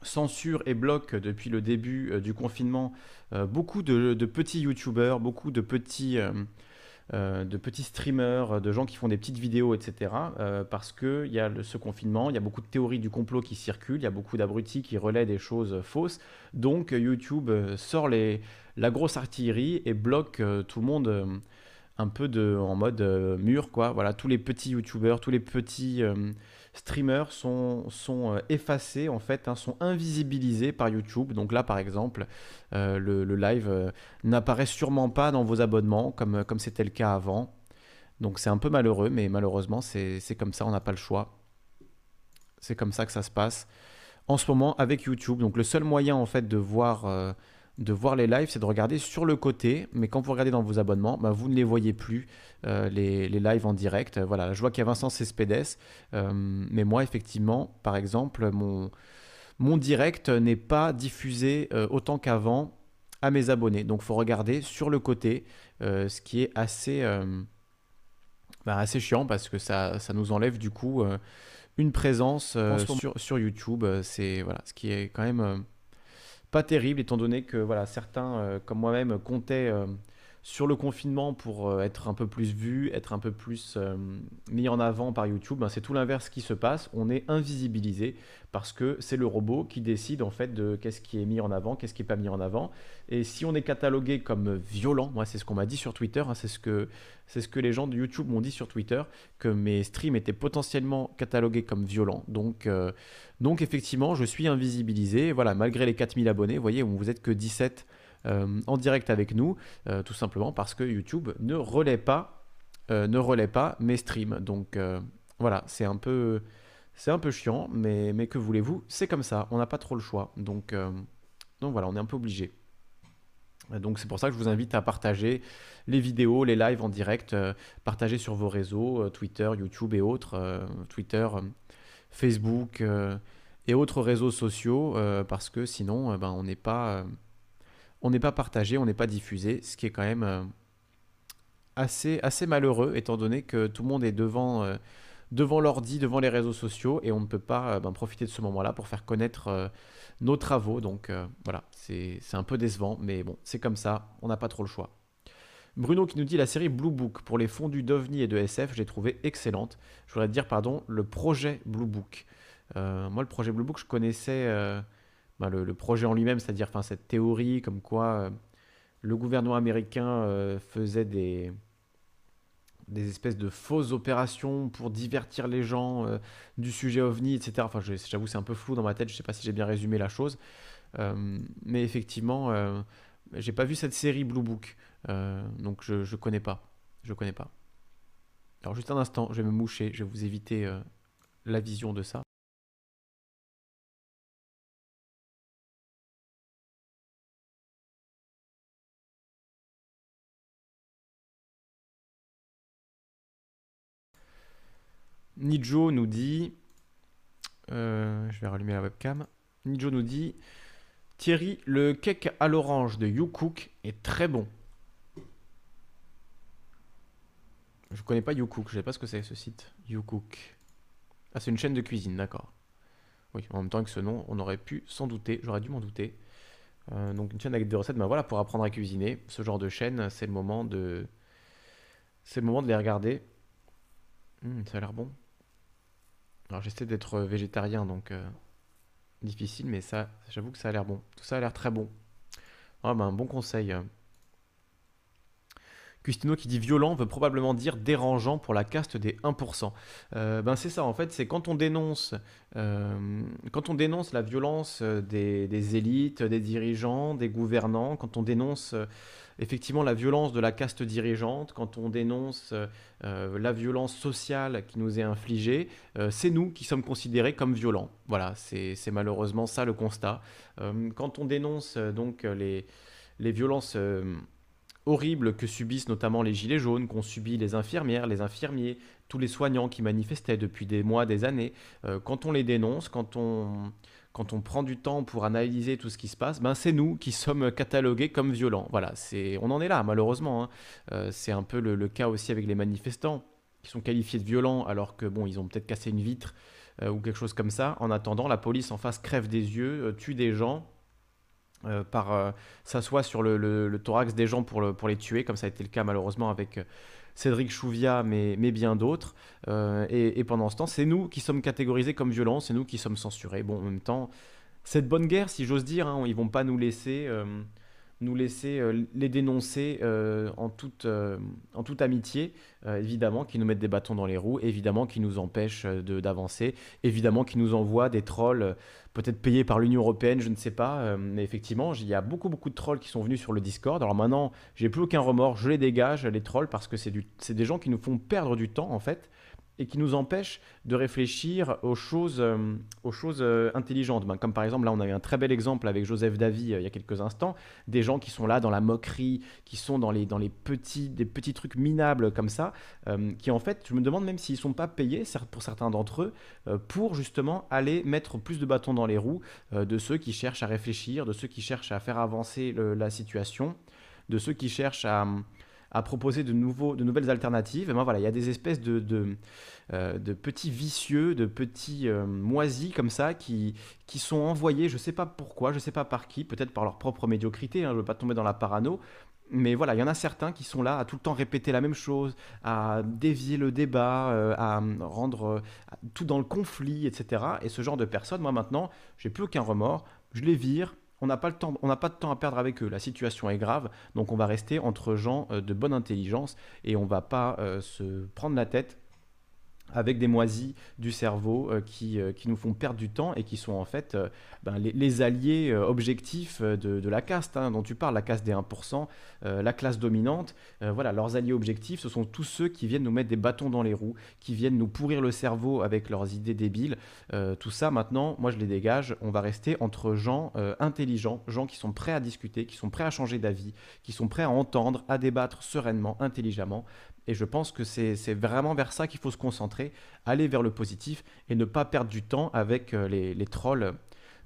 censure et bloque depuis le début euh, du confinement euh, beaucoup de, petits youtubeurs, beaucoup de petits, euh, de petits streamers, de gens qui font des petites vidéos, etc. parce qu'il y a ce confinement, il y a beaucoup de théories du complot qui circulent, il y a beaucoup d'abrutis qui relaient des choses fausses. Donc YouTube sort les, la grosse artillerie et bloque tout le monde un peu de, en mode mur. Quoi. Voilà, tous les petits youtubeurs, tous les petits streamers sont, sont euh, effacés, en fait, hein, sont invisibilisés par YouTube. Donc là, par exemple, euh, le, live euh, n'apparaît sûrement pas dans vos abonnements, comme comme c'était le cas avant. Donc c'est un peu malheureux, mais malheureusement, c'est comme ça, on n'a pas le choix. C'est comme ça que ça se passe en ce moment avec YouTube. Donc le seul moyen, en fait, de voir de voir les lives, c'est de regarder sur le côté, mais quand vous regardez dans vos abonnements, bah, vous ne les voyez plus, euh, les, lives en direct. Voilà, je vois qu'il y a Vincent Cespedes, euh, mais moi, effectivement, par exemple, mon, mon direct n'est pas diffusé euh, autant qu'avant à mes abonnés. Donc, il faut regarder sur le côté, ce qui est assez, bah, assez chiant parce que ça, ça nous enlève du coup une présence sur, sur, YouTube. C'est voilà, ce qui est quand même pas terrible, étant donné que voilà, certains, euh, comme moi-même, comptaient euh, sur le confinement pour euh, être un peu plus vu, être un peu plus mis en avant par YouTube. Ben, c'est tout l'inverse qui se passe. On est invisibilisé parce que c'est le robot qui décide en fait de qu'est-ce qui est mis en avant, qu'est-ce qui est pas mis en avant. Et si on est catalogué comme violent, moi c'est ce qu'on m'a dit sur Twitter, hein, c'est ce que c'est ce que les gens de YouTube m'ont dit sur Twitter que mes streams étaient potentiellement catalogués comme violents. Donc euh, donc effectivement, je suis invisibilisé. Voilà, malgré les 4000 abonnés, vous voyez, vous êtes que 17 euh, en direct avec nous, euh, tout simplement parce que YouTube ne relaie pas ne relaie pas mes streams. Donc voilà, c'est un peu c'est un peu chiant, mais, mais que voulez-vous C'est comme ça, on n'a pas trop le choix. Donc, euh, donc voilà, on est un peu obligé. Donc c'est pour ça que je vous invite à partager les vidéos, les lives en direct, euh, partager sur vos réseaux, euh, Twitter, YouTube et autres. Twitter, Facebook et autres réseaux sociaux, parce que sinon, ben, on n'est pas, on n'est pas partagé, on n'est pas diffusé, ce qui est quand même assez, assez malheureux, étant donné que tout le monde est devant devant l'ordi, devant les réseaux sociaux, et on ne peut pas euh, ben, profiter de ce moment-là pour faire connaître euh, nos travaux. Donc euh, voilà, c'est un peu décevant, mais bon, c'est comme ça, on n'a pas trop le choix. Bruno qui nous dit la série Blue Book pour les fondus d'OVNI et de SF, j'ai trouvé excellente. Je voudrais dire, pardon, le projet Blue Book. moi, le projet Blue Book, je connaissais ben, le, projet en lui-même, c'est-à-dire cette théorie comme quoi le gouvernement américain faisait des, espèces de fausses opérations pour divertir les gens euh, du sujet ovni, etc. Enfin, j'avoue, c'est un peu flou dans ma tête, je ne sais pas si j'ai bien résumé la chose. Euh, mais effectivement, euh, j'ai pas vu cette série Blue Book, euh, donc je ne connais pas. Je connais pas. Alors juste un instant, je vais me moucher, je vais vous éviter la vision de ça. Nijo nous dit. Euh, je vais rallumer la webcam. Nijo nous dit Thierry, le cake à l'orange de YouCook est très bon. Je connais pas YouCook, je sais pas ce que c'est ce site. YouCook. Ah, c'est une chaîne de cuisine, d'accord. Oui, en même temps que ce nom, on aurait pu s'en douter, j'aurais dû m'en douter. Euh, donc une chaîne avec des recettes, ben voilà, pour apprendre à cuisiner, ce genre de chaîne, c'est le moment de, c'est le moment de les regarder. Hmm, ça a l'air bon. Alors j'essaie d'être végétarien, donc euh, difficile, mais ça, j'avoue que ça a l'air bon. Tout ça a l'air très bon. Ah ben, bon conseil. Custino qui dit violent veut probablement dire dérangeant pour la caste des 1%. Euh, ben c'est ça en fait, c'est quand on dénonce, euh, quand on dénonce la violence des, élites, des dirigeants, des gouvernants, quand on dénonce effectivement la violence de la caste dirigeante, quand on dénonce euh, la violence sociale qui nous est infligée, euh, c'est nous qui sommes considérés comme violents. Voilà, c'est malheureusement ça le constat. Euh, quand on dénonce donc les, les violences horribles que subissent notamment les gilets jaunes, qu'ont subi les infirmières, les infirmiers, tous les soignants qui manifestaient depuis des mois, des années, quand on les dénonce, quand on quand on prend du temps pour analyser tout ce qui se passe, ben c'est nous qui sommes catalogués comme violents. Voilà, c'est, on en est là malheureusement. Hein. Euh, c'est un peu le, cas aussi avec les manifestants qui sont qualifiés de violents alors que bon, ils ont peut-être cassé une vitre euh, ou quelque chose comme ça. En attendant, la police en face crève des yeux, euh, tue des gens. par s'assoit sur le, thorax des gens pour, pour les tuer, comme ça a été le cas malheureusement avec Cédric Chouviat, mais, mais bien d'autres. Euh, et, pendant ce temps, c'est nous qui sommes catégorisés comme violents, c'est nous qui sommes censurés. Bon, en même temps, cette bonne guerre, si j'ose dire, hein, ils vont pas nous laisser, euh, nous laisser euh, les dénoncer en, toute, en toute amitié, évidemment, qui nous mettent des bâtons dans les roues, évidemment, qui nous empêchent d'avancer, évidemment, qui nous envoient des trolls peut-être payé par l'Union européenne, je ne sais pas. Euh, mais effectivement, il y a beaucoup, beaucoup de trolls qui sont venus sur le Discord. Alors maintenant, j'ai plus aucun remords, je les dégage, les trolls, parce que c'est des gens qui nous font perdre du temps, en fait et qui nous empêche de réfléchir aux choses, euh, aux choses euh, intelligentes. Ben, comme par exemple, là, on a eu un très bel exemple avec Joseph Davy euh, il y a quelques instants, des gens qui sont là dans la moquerie, qui sont dans les, dans les petits, des petits trucs minables comme ça, qui en fait, je me demande même s'ils ne sont pas payés, pour certains d'entre eux, pour justement aller mettre plus de bâtons dans les roues de ceux qui cherchent à réfléchir, de ceux qui cherchent à faire avancer la situation, de ceux qui cherchent à à proposer de, nouveaux, de nouvelles alternatives. Et ben voilà, il y a des espèces de, de, euh, petits vicieux, de petits euh, moisis comme ça qui, qui sont envoyés, je ne sais pas pourquoi, je ne sais pas par qui, peut-être par leur propre médiocrité, hein, je ne veux pas tomber dans la parano, mais voilà, il y en a certains qui sont là à tout le temps répéter la même chose, à dévier le débat, euh, à rendre tout dans le conflit, etc. Et ce genre de personnes, moi maintenant, j'ai plus aucun remords, je les vire, on n'a pas, de temps à perdre avec eux. La situation est grave, donc on va rester entre gens euh, de bonne intelligence et on va pas euh, se prendre la tête avec des moisies du cerveau euh, qui, euh, qui, nous font perdre du temps et qui sont en fait euh, ben, les, alliés objectifs de, la caste hein, dont tu parles, la caste des 1%, la classe dominante. voilà, leurs alliés objectifs, ce sont tous ceux qui viennent nous mettre des bâtons dans les roues, qui viennent nous pourrir le cerveau avec leurs idées débiles. tout ça, maintenant, moi je les dégage. On va rester entre gens intelligents, gens qui sont prêts à discuter, qui sont prêts à changer d'avis, qui sont prêts à entendre, à débattre sereinement, intelligemment Et je pense que c'est vraiment vers ça qu'il faut se concentrer, aller vers le positif et ne pas perdre du temps avec euh, les, trolls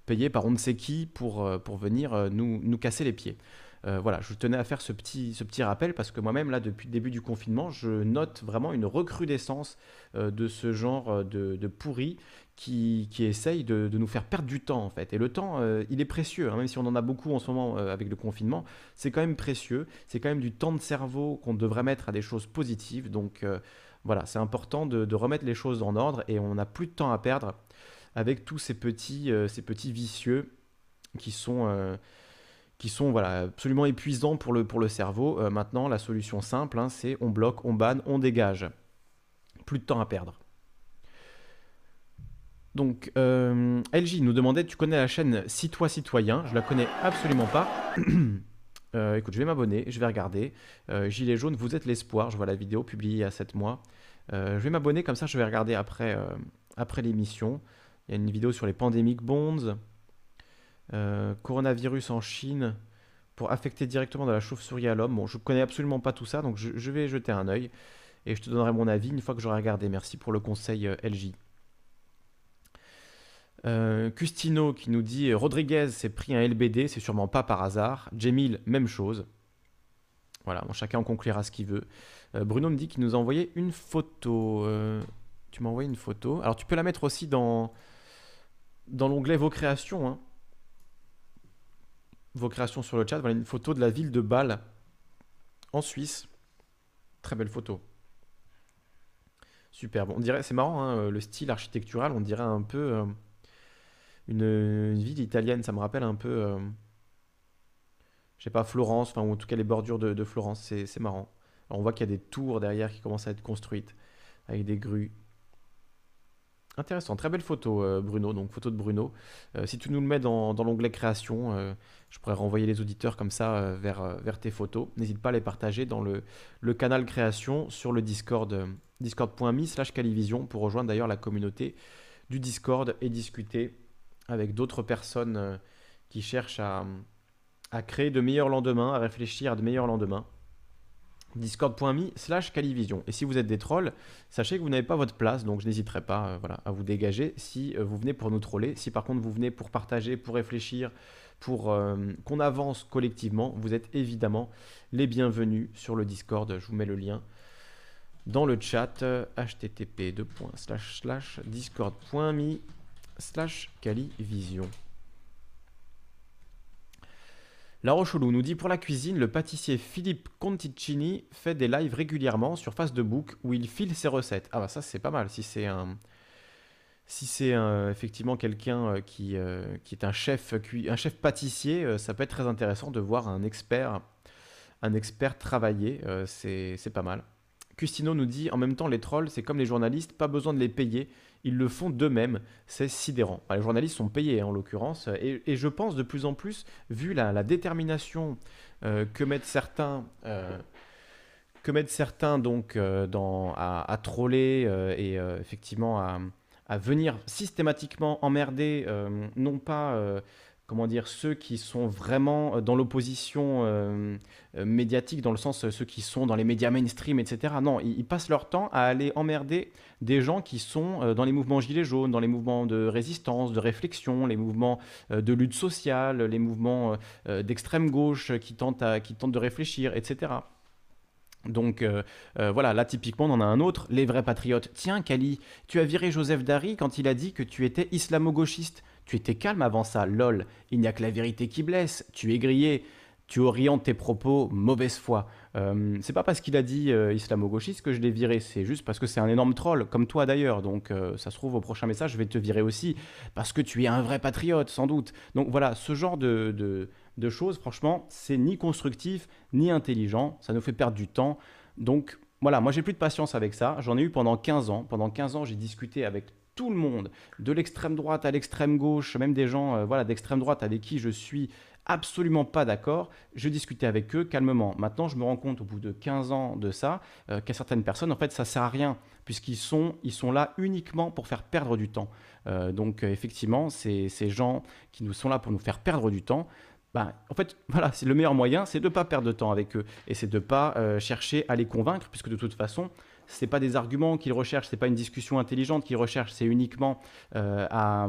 payés par on ne sait qui pour, euh, venir euh, nous, casser les pieds. voilà, je tenais à faire ce petit, ce petit rappel parce que moi-même, là, depuis le début du confinement, je note vraiment une recrudescence de ce genre de, de pourri qui, qui essaye de, nous faire perdre du temps, en fait. Et le temps, il est précieux, hein, même si on en a beaucoup en ce moment avec le confinement, c'est quand même précieux. C'est quand même du temps de cerveau qu'on devrait mettre à des choses positives. Donc voilà, c'est important de, remettre les choses en ordre et on n'a plus de temps à perdre avec tous ces petits, euh, ces petits vicieux qui sont, euh, qui sont voilà, absolument épuisants pour le, pour le cerveau. Euh, maintenant, la solution simple, hein, c'est on bloque, on banne, on dégage. Plus de temps à perdre. Donc, LJ nous demandait, tu connais la chaîne Citois Citoyen Je la connais absolument pas. écoute, je vais m'abonner, je vais regarder. Gilet jaune, vous êtes l'espoir. Je vois la vidéo publiée il y a 7 mois. je vais m'abonner, comme ça je vais regarder après, l'émission. Il y a une vidéo sur les pandémiques bonds. Euh, coronavirus en Chine pour affecter directement de la chauve-souris à l'homme. Bon, je connais absolument pas tout ça, donc je, vais jeter un œil et je te donnerai mon avis une fois que j'aurai regardé. Merci pour le conseil euh, LJ. Euh, Custino qui nous dit Rodriguez s'est pris un LBD, c'est sûrement pas par hasard. Jemil, même chose. Voilà, chacun en conclura ce qu'il veut. Bruno me dit qu'il nous a envoyé une photo. tu m'as envoyé une photo. Alors tu peux la mettre aussi dans, dans l'onglet Vos créations, hein. vos créations sur le chat, voilà une photo de la ville de Bâle, en Suisse. Très belle photo. Super. on dirait, c'est marrant, hein, le style architectural, on dirait un peu une, ville italienne. Ça me rappelle un peu, euh, je sais pas, Florence, enfin, ou en tout cas les bordures de, Florence. C'est marrant. on voit qu'il y a des tours derrière qui commencent à être construites avec des grues. Intéressant, très belle photo euh, Bruno, donc photo de Bruno. Euh, si tu nous le mets dans, l'onglet création, euh, je pourrais renvoyer les auditeurs comme ça vers, vers tes photos. N'hésite pas à les partager dans le, le canal création sur le Discord, discord.me slash calivision pour rejoindre d'ailleurs la communauté du Discord et discuter avec d'autres personnes qui cherchent à, créer de meilleurs lendemains, à réfléchir à de meilleurs lendemains discord.me slash calivision. Et si vous êtes des trolls, sachez que vous n'avez pas votre place, donc je n'hésiterai pas euh, voilà, à vous dégager si euh, vous venez pour nous troller. Si par contre vous venez pour partager, pour réfléchir, pour euh, qu'on avance collectivement, vous êtes évidemment les bienvenus sur le Discord. Je vous mets le lien dans le chat http discord.me slash calivision. La Rochelou nous dit pour la cuisine, le pâtissier Philippe Conticini fait des lives régulièrement sur Facebook où il file ses recettes. Ah bah ça c'est pas mal si c'est un si c'est effectivement quelqu'un euh, qui, euh, qui est un chef un chef pâtissier, euh, ça peut être très intéressant de voir un expert un expert travailler, c'est pas mal. Custino nous dit en même temps les trolls c'est comme les journalistes, pas besoin de les payer, ils le font d'eux-mêmes. C'est sidérant. les journalistes sont payés hein, en l'occurrence, et, je pense de plus en plus, vu la, détermination euh, que mettent certains, euh, que mettent certains donc euh, à, troller et effectivement à, venir systématiquement emmerder, non pas comment dire, ceux qui sont vraiment euh, dans l'opposition euh, euh, médiatique, dans le sens ceux qui sont dans les médias mainstream, etc. Non, ils, passent leur temps à aller emmerder des gens qui sont dans les mouvements gilets jaunes, dans les mouvements de résistance, de réflexion, les mouvements de lutte sociale, les mouvements d'extrême gauche qui tentent, à, qui tentent de réfléchir, etc. Donc voilà, là typiquement on en a un autre, les vrais patriotes. Tiens Kali, tu as viré Joseph Dari quand il a dit que tu étais islamo-gauchiste. Tu étais calme avant ça, lol. Il n'y a que la vérité qui blesse. Tu es grillé. Tu orientes tes propos mauvaise foi. Euh, c'est pas parce qu'il a dit euh, islamo-gauchiste que je l'ai viré, c'est juste parce que c'est un énorme troll, comme toi d'ailleurs. Donc euh, ça se trouve au prochain message, je vais te virer aussi, parce que tu es un vrai patriote, sans doute. Donc voilà, ce genre de, de choses, franchement, c'est ni constructif, ni intelligent. Ça nous fait perdre du temps. Donc voilà, moi j'ai plus de patience avec ça. J'en ai eu pendant 15 ans. Pendant 15 ans, j'ai discuté avec tout le monde, de l'extrême droite à l'extrême gauche, même des gens euh, voilà, d'extrême droite avec qui je suis absolument pas d'accord, je discutais avec eux calmement. Maintenant, je me rends compte au bout de 15 ans de ça euh, qu'à certaines personnes, en fait, ça sert à rien puisqu'ils sont, ils sont là uniquement pour faire perdre du temps. Euh, donc, effectivement, c'est ces gens qui nous sont là pour nous faire perdre du temps. bah, en fait, voilà, c'est le meilleur moyen, c'est de ne pas perdre de temps avec eux et c'est de ne pas chercher à les convaincre, puisque de toute façon, ce pas des arguments qu'ils recherchent, c'est pas une discussion intelligente qu'ils recherchent, c'est uniquement euh,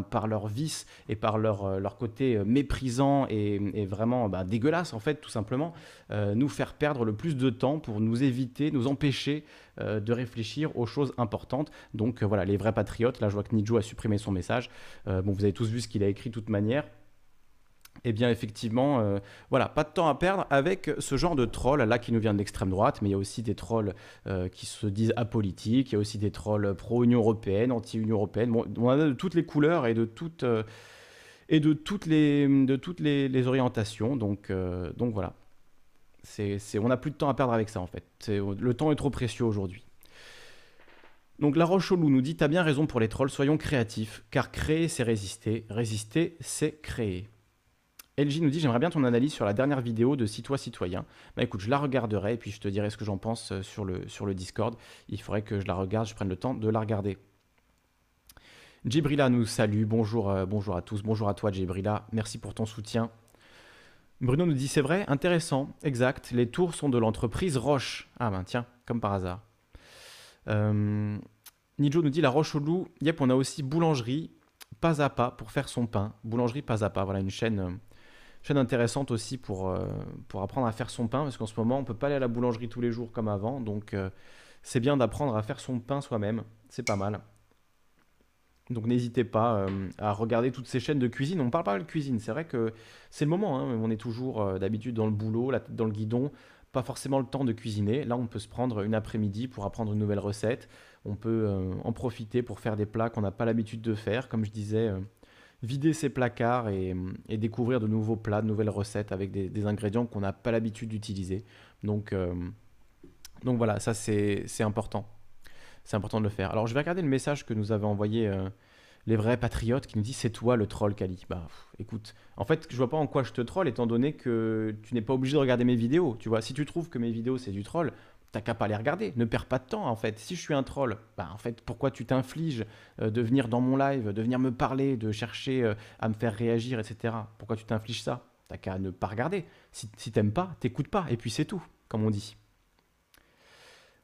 par leur vice et par leur, euh, leur côté méprisant et, vraiment bah, dégueulasse, en fait, tout simplement, nous faire perdre le plus de temps pour nous éviter, nous empêcher de réfléchir aux choses importantes. Donc voilà, les vrais patriotes, là je vois que Nijo a supprimé son message, vous avez tous vu ce qu'il a écrit de toute manière eh bien effectivement, euh, voilà, pas de temps à perdre avec ce genre de troll là qui nous vient de l'extrême droite, mais il y a aussi des trolls euh, qui se disent apolitiques, il y a aussi des trolls pro-Union européenne, anti-Union européenne. Bon, on a de toutes les couleurs et de toutes euh, et de toutes les de toutes les, orientations. Donc donc voilà, c'est on n'a plus de temps à perdre avec ça en fait. Le temps est trop précieux aujourd'hui. Donc La Roche nous dit T'as bien raison pour les trolls, soyons créatifs, car créer c'est résister, résister c'est créer. LG nous dit J'aimerais bien ton analyse sur la dernière vidéo de Citois Citoyen. Bah écoute, je la regarderai et puis je te dirai ce que j'en pense euh, sur le, sur le Discord. Il faudrait que je la regarde, je prenne le temps de la regarder. Djibrila nous salue. Bonjour, euh, bonjour à tous. Bonjour à toi, Djibrila. Merci pour ton soutien. Bruno nous dit C'est vrai, intéressant, exact. Les tours sont de l'entreprise Roche. Ah ben tiens, comme par hasard. Euh, Nijo nous dit La Roche au loup. Yep, on a aussi boulangerie pas à pas pour faire son pain. Boulangerie pas à pas. Voilà une chaîne chaîne intéressante aussi pour, euh, pour apprendre à faire son pain, parce qu'en ce moment, on ne peut pas aller à la boulangerie tous les jours comme avant. Donc, euh, c'est bien d'apprendre à faire son pain soi-même. C'est pas mal. Donc, n'hésitez pas euh, à regarder toutes ces chaînes de cuisine. On parle pas de cuisine. C'est vrai que c'est le moment. Hein. On est toujours d'habitude dans le boulot, dans le guidon. Pas forcément le temps de cuisiner. Là, on peut se prendre une après-midi pour apprendre une nouvelle recette. On peut en profiter pour faire des plats qu'on n'a pas l'habitude de faire. Comme je disais vider ses placards et, découvrir de nouveaux plats, de nouvelles recettes avec des, ingrédients qu'on n'a pas l'habitude d'utiliser. Donc, euh, donc voilà, ça c'est important. C'est important de le faire. Alors je vais regarder le message que nous avait envoyé euh, les vrais patriotes qui nous dit c'est toi le troll Kali. Bah écoute, en fait je vois pas en quoi je te troll étant donné que tu n'es pas obligé de regarder mes vidéos. Tu vois, si tu trouves que mes vidéos c'est du troll, t'as qu'à pas les regarder. Ne perds pas de temps en fait. Si je suis un troll, bah en fait pourquoi tu t'infliges euh, de venir dans mon live, de venir me parler, de chercher euh, à me faire réagir, etc. Pourquoi tu t'infliges ça? T'as qu'à ne pas regarder. Si, t'aimes pas, t'écoutes pas. Et puis c'est tout, comme on dit.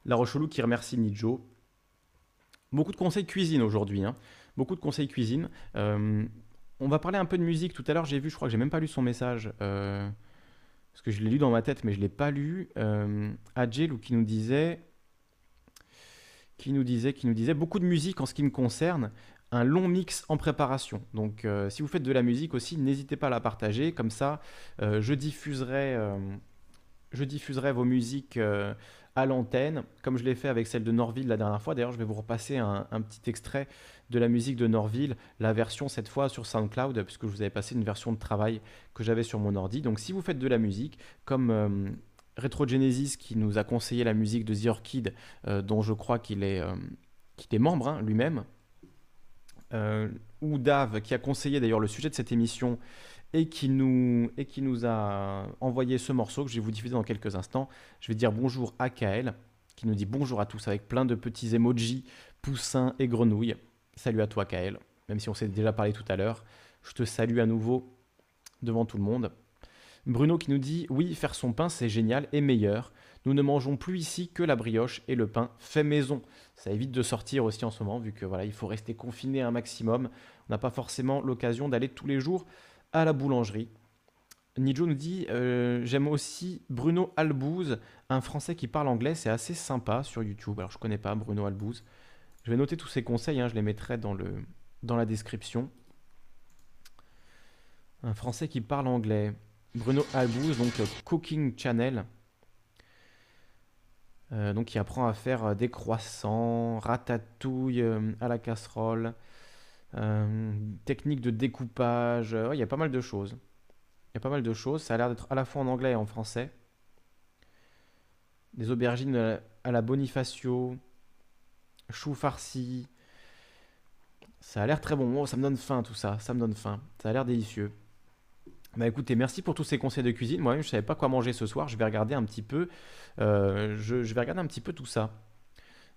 La Rochelou qui remercie Nijo. Beaucoup de conseils cuisine aujourd'hui. Hein. Beaucoup de conseils cuisine. Euh, on va parler un peu de musique. Tout à l'heure, j'ai vu, je crois que j'ai même pas lu son message parce que je l'ai lu dans ma tête, mais je ne l'ai pas lu, euh, qui nous disait, qui nous disait, qui nous disait beaucoup de musique en ce qui me concerne, un long mix en préparation. Donc, euh, si vous faites de la musique aussi, n'hésitez pas à la partager. Comme ça, euh, je diffuserai, euh, je diffuserai vos musiques à l'antenne, comme je l'ai fait avec celle de Norville la dernière fois. D'ailleurs, je vais vous repasser un, petit extrait de la musique de Norville, la version cette fois sur SoundCloud, puisque je vous avais passé une version de travail que j'avais sur mon ordi. Donc si vous faites de la musique, comme euh, Retro Genesis qui nous a conseillé la musique de The Orchid, euh, dont je crois qu'il est, euh, est membre hein, lui-même, ou Dave qui a conseillé d'ailleurs le sujet de cette émission et qui, nous, a envoyé ce morceau que je vais vous diffuser dans quelques instants. Je vais dire bonjour à Kael, qui nous dit bonjour à tous avec plein de petits emojis, poussins et grenouilles. Salut à toi Kael, même si on s'est déjà parlé tout à l'heure. Je te salue à nouveau devant tout le monde. Bruno qui nous dit oui, faire son pain c'est génial et meilleur. Nous ne mangeons plus ici que la brioche et le pain fait maison. Ça évite de sortir aussi en ce moment vu que voilà, il faut rester confiné un maximum. On n'a pas forcément l'occasion d'aller tous les jours à la boulangerie. Nijo nous dit euh, J'aime aussi Bruno Albouze, un Français qui parle anglais, c'est assez sympa sur YouTube. Alors je connais pas Bruno Albouze. Je vais noter tous ses conseils, hein, je les mettrai dans, la description. Un Français qui parle anglais. Bruno Albouze, donc euh, Cooking Channel. Euh, donc il apprend à faire des croissants, ratatouille à la casserole. Euh, technique de découpage, il y a pas mal de choses. Il y a pas mal de choses. Ça a l'air d'être à la fois en anglais et en français. Des aubergines à la Bonifacio, chou farci. Ça a l'air très bon. Oh, ça me donne faim tout ça. Ça me donne faim. Ça a l'air délicieux. Bah écoutez, merci pour tous ces conseils de cuisine. Moi-même, je savais pas quoi manger ce soir. Je vais regarder un petit peu. Euh, je, vais regarder un petit peu tout ça.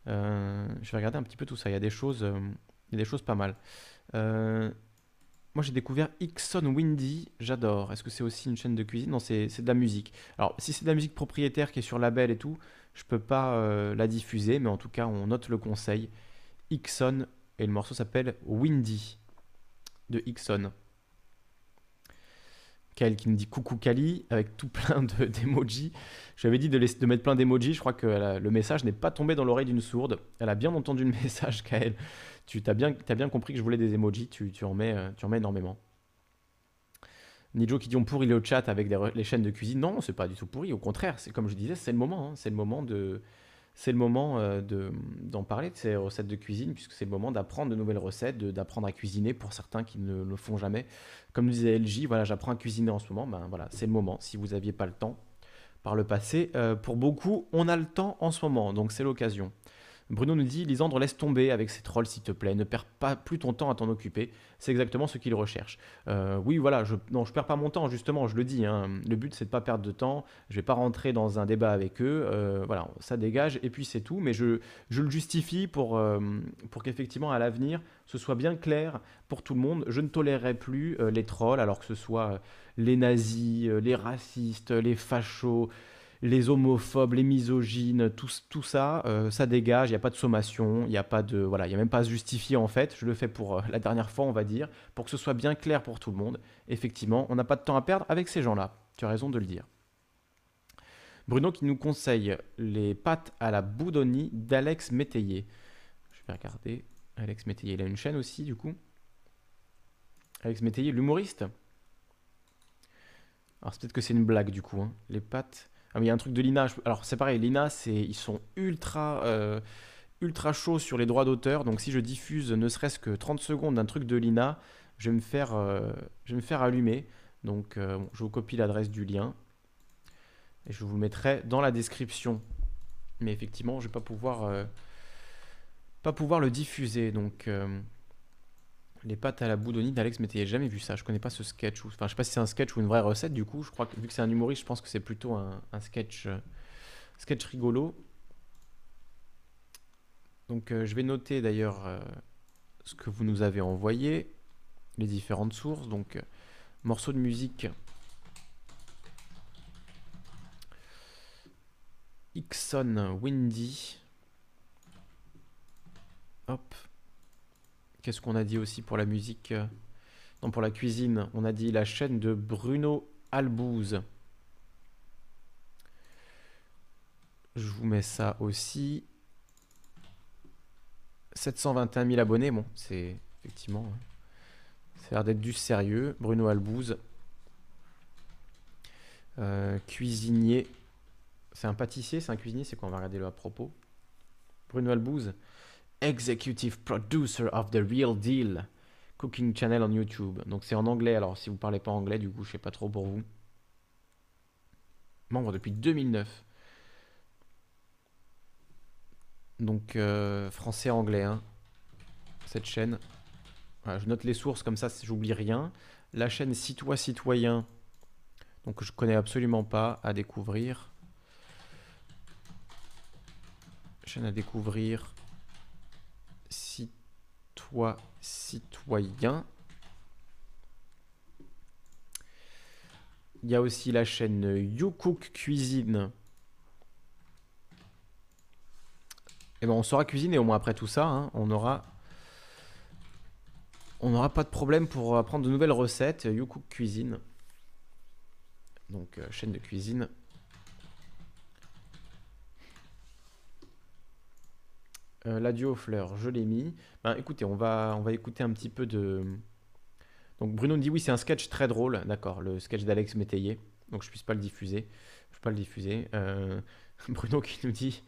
Euh, je vais regarder un petit peu tout ça. Il y a des choses. Il y a des choses pas mal. Euh, moi j'ai découvert Ixon Windy, j'adore. Est-ce que c'est aussi une chaîne de cuisine? Non, c'est de la musique. Alors, si c'est de la musique propriétaire qui est sur label et tout, je peux pas euh, la diffuser, mais en tout cas, on note le conseil. Ixon, et le morceau s'appelle Windy de Ixon. Kyle qui me dit coucou Kali avec tout plein d'emojis. J'avais dit de, mettre plein d'emojis. Je crois que le message n'est pas tombé dans l'oreille d'une sourde. Elle a bien entendu le message, Kyle. Tu as bien, compris que je voulais des emojis. Tu, tu, en, mets, euh, tu en mets énormément. Nijo qui dit on pourrit le chat avec les chaînes de cuisine. Non, c'est pas du tout pourri. Au contraire, c'est comme je disais, c'est le moment. Hein. C'est le moment de, c'est le moment euh, d'en parler de ces recettes de cuisine, puisque c'est le moment d'apprendre de nouvelles recettes, d'apprendre à cuisiner pour certains qui ne le font jamais. Comme disait LJ, voilà, j'apprends à cuisiner en ce moment, ben voilà, c'est le moment. Si vous n'aviez pas le temps par le passé, euh, pour beaucoup, on a le temps en ce moment, donc c'est l'occasion. Bruno nous dit Lisandre, laisse tomber avec ces trolls, s'il te plaît. Ne perds pas plus ton temps à t'en occuper. C'est exactement ce qu'il recherche. Euh, oui, voilà, je, non, je perds pas mon temps, justement, je le dis. Hein. Le but, c'est de pas perdre de temps. Je vais pas rentrer dans un débat avec eux. Euh, voilà, ça dégage et puis c'est tout. Mais je, je le justifie pour, euh, pour qu'effectivement, à l'avenir, ce soit bien clair pour tout le monde. Je ne tolérerai plus les trolls, alors que ce soit les nazis, les racistes, les fachos les homophobes, les misogynes, tout, ça, euh, ça dégage, il n'y a pas de sommation, il n'y a pas de voilà, il a même pas à se justifier en fait. Je le fais pour euh, la dernière fois, on va dire, pour que ce soit bien clair pour tout le monde. Effectivement, on n'a pas de temps à perdre avec ces gens-là. Tu as raison de le dire. Bruno qui nous conseille les pâtes à la boudoni d'Alex Métayer. Je vais regarder. Alex Métayer, il a une chaîne aussi du coup. Alex Métayer, l'humoriste. Alors c'est peut-être que c'est une blague du coup. Hein. Les pâtes ah, il y a un truc de Lina. Alors, c'est pareil, Lina, ils sont ultra, euh, ultra chauds sur les droits d'auteur. Donc, si je diffuse ne serait-ce que 30 secondes d'un truc de Lina, je vais me faire, euh, je vais me faire allumer. Donc, euh, je vous copie l'adresse du lien. Et je vous le mettrai dans la description. Mais effectivement, je ne vais pas pouvoir, pas pouvoir le diffuser. Donc. Les pâtes à la boudoni d'Alex Métayer. Jamais vu ça. Je connais pas ce sketch. Enfin, je sais pas si c'est un sketch ou une vraie recette. Du coup, je crois que vu que c'est un humoriste, je pense que c'est plutôt un, sketch, euh, sketch rigolo. Donc, euh, je vais noter d'ailleurs euh, ce que vous nous avez envoyé, les différentes sources. Donc, morceau de musique. Ixon Windy. Hop. Qu'est-ce qu'on a dit aussi pour la musique euh, Non, pour la cuisine, on a dit la chaîne de Bruno Albouze. Je vous mets ça aussi. 721 000 abonnés, bon, c'est effectivement. Hein. Ça a l'air d'être du sérieux. Bruno Albouze. Euh, cuisinier. C'est un pâtissier, c'est un cuisinier, c'est quoi? On va regarder le à propos. Bruno Albouze. Executive Producer of the Real Deal Cooking Channel on YouTube. Donc c'est en anglais, alors si vous parlez pas anglais, du coup, je sais pas trop pour vous. Membre depuis 2009. Donc euh, français-anglais, hein. cette chaîne. je note les sources comme ça, j'oublie rien. La chaîne Citois Citoyen, donc je connais absolument pas à découvrir. Chaîne à découvrir citoyen. Il y a aussi la chaîne YouCook Cuisine. Et eh ben on saura cuisiner au moins après tout ça. Hein. on aura on n'aura pas de problème pour apprendre de nouvelles recettes. YouCook Cuisine. Donc euh, chaîne de cuisine. Euh, l'adieu aux fleurs, je l'ai mis. Ben, écoutez, on va, on va écouter un petit peu de. Donc Bruno me dit oui, c'est un sketch très drôle, d'accord, le sketch d'Alex Métayer. Donc je puisse pas le diffuser. Je peux pas le diffuser. Euh, Bruno qui nous dit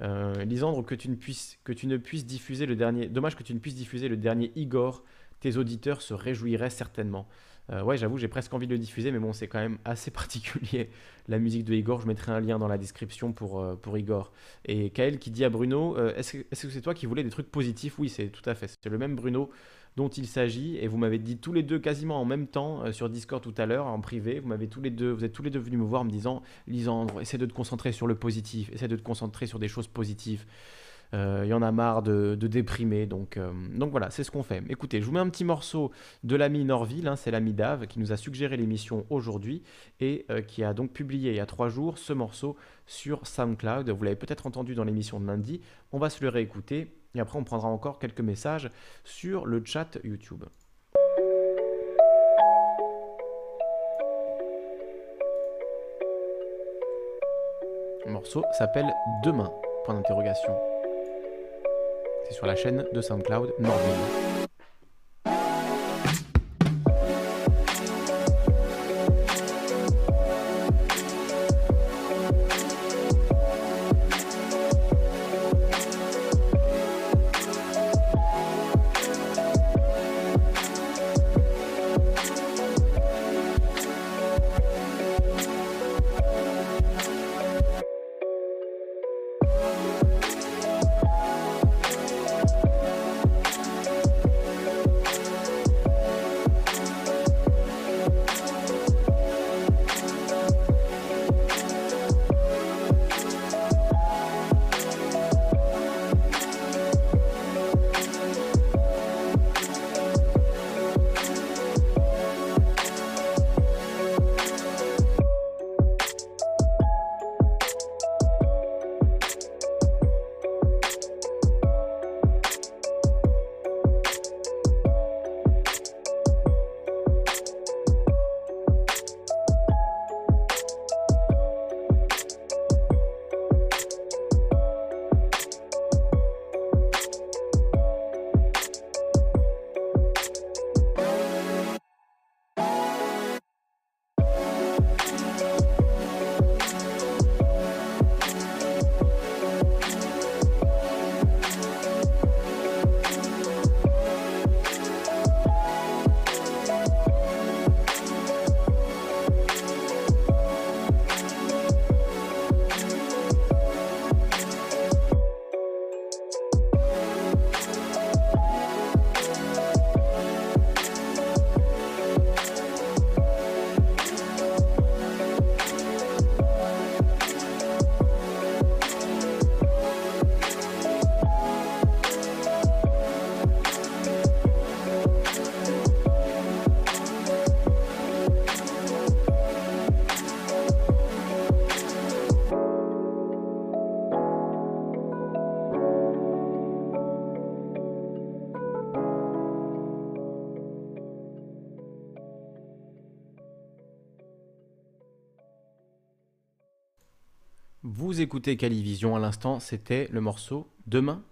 euh, Lisandre, que tu, ne que tu ne puisses diffuser le dernier. Dommage que tu ne puisses diffuser le dernier Igor. Tes auditeurs se réjouiraient certainement. Euh, ouais, j'avoue, j'ai presque envie de le diffuser, mais bon, c'est quand même assez particulier la musique de Igor. Je mettrai un lien dans la description pour, euh, pour Igor. Et Kael qui dit à Bruno euh, Est-ce que c'est toi qui voulais des trucs positifs? Oui, c'est tout à fait. C'est le même Bruno dont il s'agit. Et vous m'avez dit tous les deux quasiment en même temps sur Discord tout à l'heure, en privé. Vous m'avez tous les deux, vous êtes tous les deux venus me voir me disant Lisandre, essaie de te concentrer sur le positif, essaie de te concentrer sur des choses positives. Il y en a marre de, déprimer. Donc, donc voilà, c'est ce qu'on fait. Écoutez, je vous mets un petit morceau de l'ami Norville, hein, c'est l'ami Dave qui nous a suggéré l'émission aujourd'hui et qui a donc publié il y a trois jours ce morceau sur SoundCloud. Vous l'avez peut-être entendu dans l'émission de lundi. On va se le réécouter et après on prendra encore quelques messages sur le chat YouTube. Le morceau s'appelle Demain. C'est sur la chaîne de SoundCloud Norville. Vous écoutez Calivision à l'instant, c'était le morceau Demain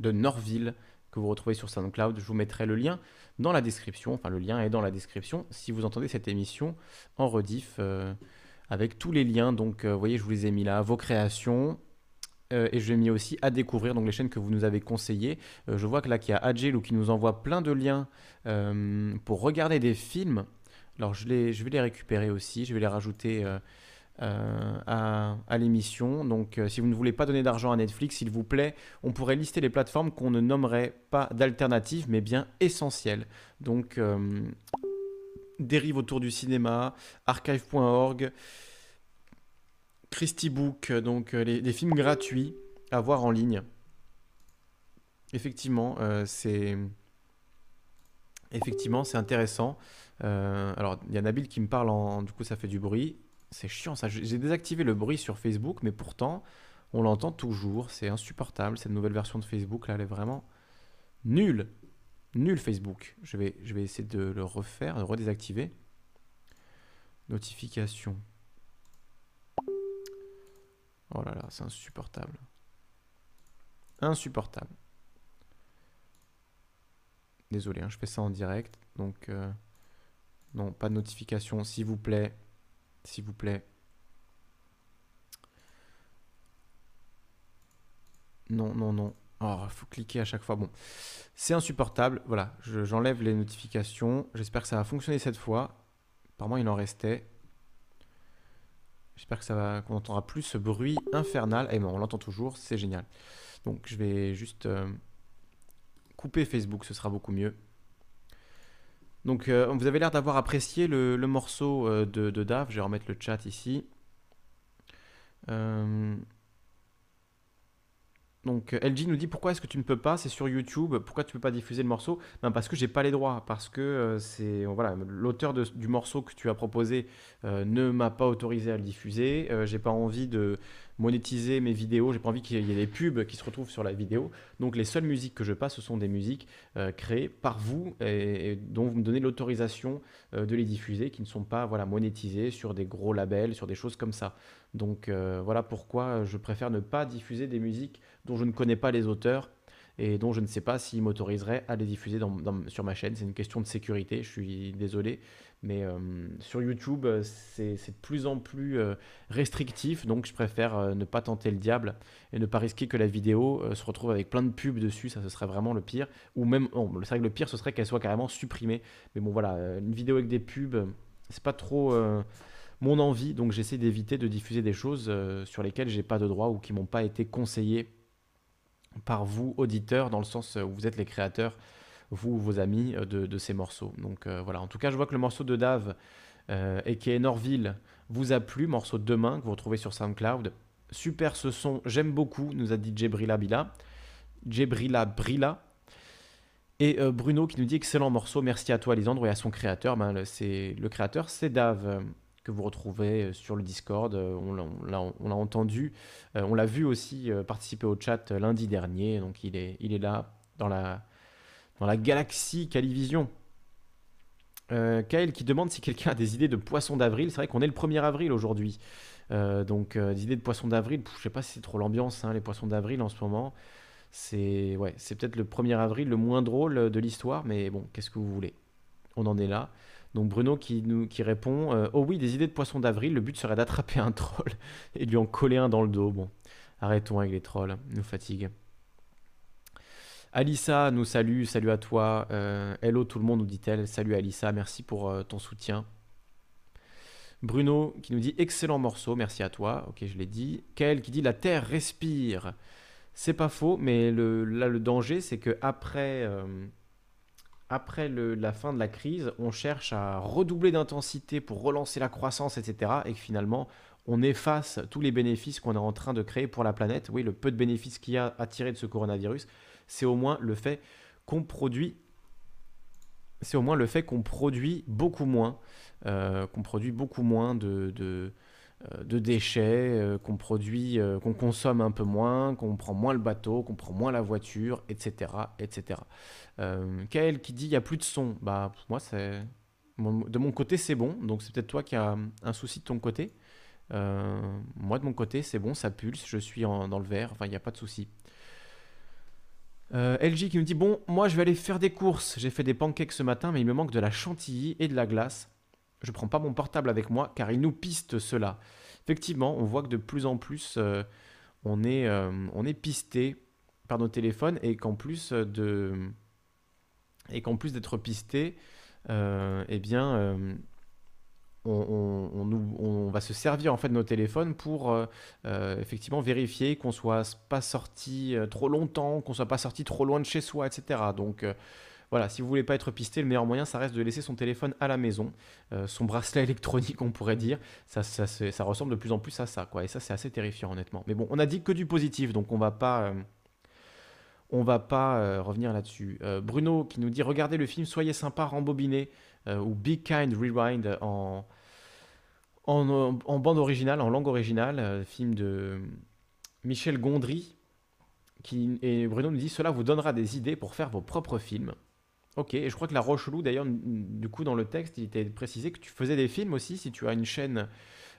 de Norville que vous retrouvez sur SoundCloud. Je vous mettrai le lien dans la description, enfin le lien est dans la description si vous entendez cette émission en rediff euh, avec tous les liens. Donc euh, vous voyez, je vous les ai mis là, vos créations, euh, et je l'ai mis aussi à découvrir, donc les chaînes que vous nous avez conseillées. je vois que là, qu'il y a Agile qui nous envoie plein de liens pour regarder des films. Alors je vais les récupérer aussi, je vais les rajouter euh, à, l'émission. Donc euh, si vous ne voulez pas donner d'argent à Netflix, s'il vous plaît, on pourrait lister les plateformes qu'on ne nommerait pas d'alternatives, mais bien essentielles. Donc euh, dérive autour du cinéma, archive.org, Christie Book, donc les, les, films gratuits à voir en ligne. Effectivement, c'est effectivement c'est intéressant. alors il y a Nabil qui me parle en, du coup ça fait du bruit. C'est chiant ça. J'ai désactivé le bruit sur Facebook, mais pourtant, on l'entend toujours. C'est insupportable. Cette nouvelle version de Facebook, là, elle est vraiment nulle. Nulle Facebook. Je vais, je vais essayer de le refaire, de redésactiver. Notification. Oh là là, c'est insupportable. Insupportable. Désolé, hein, je fais ça en direct. Donc, euh, non, pas de notification, s'il vous plaît s'il vous plaît. Non, non, non. Oh, il faut cliquer à chaque fois. Bon, c'est insupportable. Voilà, j'enlève les notifications. J'espère que ça va fonctionner cette fois. Apparemment, il en restait. J'espère que ça va, qu'on entendra plus ce bruit infernal. Eh bon, on l'entend toujours, c'est génial. Donc, je vais juste euh, couper Facebook, ce sera beaucoup mieux. Donc, euh, vous avez l'air d'avoir apprécié le, morceau euh, de, de, Dave. Je vais remettre le chat ici. Euh, Donc LG nous dit pourquoi est-ce que tu ne peux pas? C'est sur YouTube. Pourquoi tu peux pas diffuser le morceau? Ben, Parce que j'ai pas les droits. Parce que c'est voilà l'auteur du morceau que tu as proposé ne m'a pas autorisé à le diffuser. j'ai pas envie de monétiser mes vidéos. J'ai pas envie qu'il y ait des pubs qui se retrouvent sur la vidéo. Donc les seules musiques que je passe, ce sont des musiques euh, créées par vous et, dont vous me donnez l'autorisation euh, de les diffuser, qui ne sont pas voilà monétisées sur des gros labels, sur des choses comme ça. Donc euh, voilà pourquoi je préfère ne pas diffuser des musiques dont je ne connais pas les auteurs et dont je ne sais pas s'ils m'autoriseraient à les diffuser sur ma chaîne. C'est une question de sécurité, je suis désolé, mais euh, sur YouTube, euh, c'est de plus en plus euh, restrictif, donc je préfère ne pas tenter le diable et ne pas risquer que la vidéo se retrouve avec plein de pubs dessus, ça ce serait vraiment le pire. Ou même, oh, c'est vrai le pire ce serait qu'elle soit carrément supprimée. Mais bon voilà, une vidéo avec des pubs, c'est pas trop mon envie, donc j'essaie d'éviter de diffuser des choses sur lesquelles j'ai pas de droit ou qui m'ont pas été conseillées par vous, auditeurs, dans le sens où vous êtes les créateurs vous ou vos amis, euh, de, ces morceaux. Donc euh, voilà, en tout cas, je vois que le morceau de Dave euh, et qui est Norville vous a plu, morceau de demain que vous retrouvez sur SoundCloud. Super ce son, j'aime beaucoup, nous a dit Jebrila Bila. Jebrila Brila. Et Bruno qui nous dit excellent morceau, merci à toi Lisandre et à son créateur. Ben, le, le créateur, c'est Dave que vous retrouvez sur le Discord. On l'a entendu, on l'a vu aussi participer au chat lundi dernier. Donc il est, là dans la, dans la galaxie Calivision. Euh, qui demande si quelqu'un a des idées de poisson d'avril. C'est vrai qu'on est le 1er avril aujourd'hui. Euh, donc euh, des idées de poisson d'avril, je sais pas si c'est trop l'ambiance, hein, les poissons d'avril en ce moment. C'est ouais, c'est peut-être le 1er avril le moins drôle de l'histoire, mais bon, qu'est-ce que vous voulez? On en est là. Donc Bruno qui, nous, qui répond euh, Oh oui, des idées de poisson d'avril, le but serait d'attraper un troll et lui en coller un dans le dos. Bon, arrêtons avec les trolls, nous fatigue. Alissa nous salue, salut à toi. Euh, hello tout le monde, nous dit-elle. Salut Alissa, merci pour euh, ton soutien. Bruno qui nous dit excellent morceau, merci à toi. Ok, je l'ai dit. Kael qui dit la terre respire. C'est pas faux, mais le, là le danger c'est que après, après la fin de la crise, on cherche à redoubler d'intensité pour relancer la croissance, etc. Et que finalement on efface tous les bénéfices qu'on est en train de créer pour la planète. Oui, le peu de bénéfices qu'il y a à tirer de ce coronavirus c'est au moins le fait qu'on produit c'est au moins le fait qu'on produit beaucoup moins, euh, qu'on produit beaucoup moins de, euh, déchets, euh, qu'on produit, qu'on consomme un peu moins, qu'on prend moins le bateau, qu'on prend moins la voiture, etc., etc. Kael qui dit il y a plus de son, bah moi c'est de mon côté c'est bon, donc c'est peut-être toi qui as un souci de ton côté. moi de mon côté c'est bon, ça pulse, je suis dans le vert, il n'y a pas de souci. Euh, LG qui me dit Bon, moi je vais aller faire des courses. J'ai fait des pancakes ce matin, mais il me manque de la chantilly et de la glace. Je prends pas mon portable avec moi car il nous piste cela. Effectivement, on voit que de plus en plus euh, on, est, euh, on est pisté par nos téléphones et qu'en plus de et qu'en plus d'être pisté, eh bien on, va se servir en fait de nos téléphones pour euh, euh, effectivement vérifier qu'on soit pas sorti euh, trop longtemps, qu'on soit pas sorti trop loin de chez soi, etc. Donc voilà, si vous voulez pas être pisté, le meilleur moyen, ça reste de laisser son téléphone à la maison, son bracelet électronique, on pourrait dire. Ça, ressemble de plus en plus à ça, quoi. Et ça, c'est assez terrifiant, honnêtement. Mais bon, on a dit que du positif, donc on va pas. on va pas revenir là-dessus. Bruno qui nous dit regardez le film Soyez sympa, rembobiné ou Be Kind Rewind en, bande originale, en langue originale, euh, film de Michel Gondry. Et Bruno nous dit Cela vous donnera des idées pour faire vos propres films. Ok, et je crois que la Rochelou, d'ailleurs, du coup, dans le texte, il était précisé que tu faisais des films aussi. Si tu as une chaîne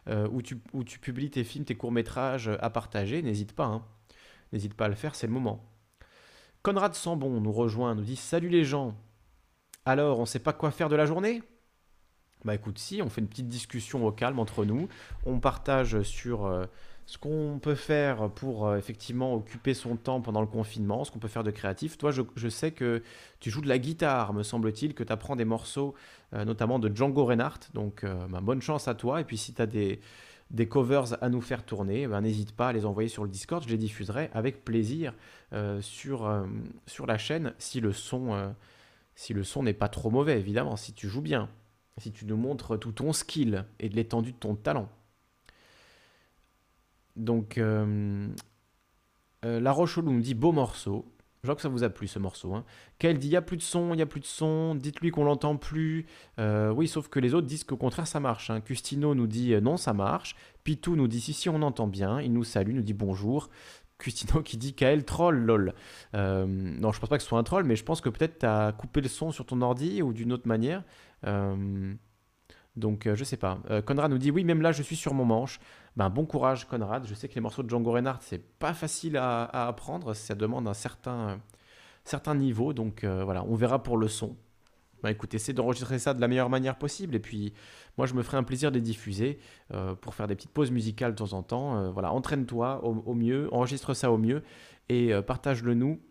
euh, où, tu, publies tes films, tes courts-métrages à partager, n'hésite pas. Hein. N'hésite pas à le faire, c'est le moment. Conrad Sambon nous rejoint, nous dit Salut les gens Alors, on sait pas quoi faire de la journée? Bah écoute, si, on fait une petite discussion au calme entre nous, on partage sur euh, ce qu'on peut faire pour euh, effectivement occuper son temps pendant le confinement, ce qu'on peut faire de créatif. Toi, je, sais que tu joues de la guitare, me semble-t-il, que tu apprends des morceaux, euh, notamment de Django Reinhardt. Donc, bah, bonne chance à toi. Et puis, si tu as des, covers à nous faire tourner, ben, n'hésite pas à les envoyer sur le Discord. Je les diffuserai avec plaisir sur, sur la chaîne si le son, si le son n'est pas trop mauvais, évidemment, si tu joues bien si tu nous montres tout ton skill et de l'étendue de ton talent. Donc, euh, Euh, la Roche nous dit beau morceau. Je vois que ça vous a plu ce morceau. Hein. Kael dit il n'y a plus de son, il n'y a plus de son, dites-lui qu'on l'entend plus. Euh, oui, sauf que les autres disent qu'au contraire ça marche. Hein. Custino nous dit euh, non, ça marche. Pitou nous dit si, si, on entend bien. Il nous salue, nous dit bonjour. Custino qui dit Kael troll, lol. Euh, non, je pense pas que ce soit un troll, mais je pense que peut-être tu as coupé le son sur ton ordi ou d'une autre manière. donc je sais pas. Conrad nous dit oui, même là je suis sur mon manche. Ben, bon courage Conrad. Je sais que les morceaux de Django Reinhardt, c'est pas facile à, apprendre, ça demande un certain, certain niveau, donc euh, voilà, on verra pour le son. Ben, écoute, essaie d'enregistrer ça de la meilleure manière possible, et puis moi je me ferai un plaisir de les diffuser euh, pour faire des petites pauses musicales de temps en temps. Euh, voilà, entraîne-toi au, mieux, enregistre ça au mieux, et partage-le nous.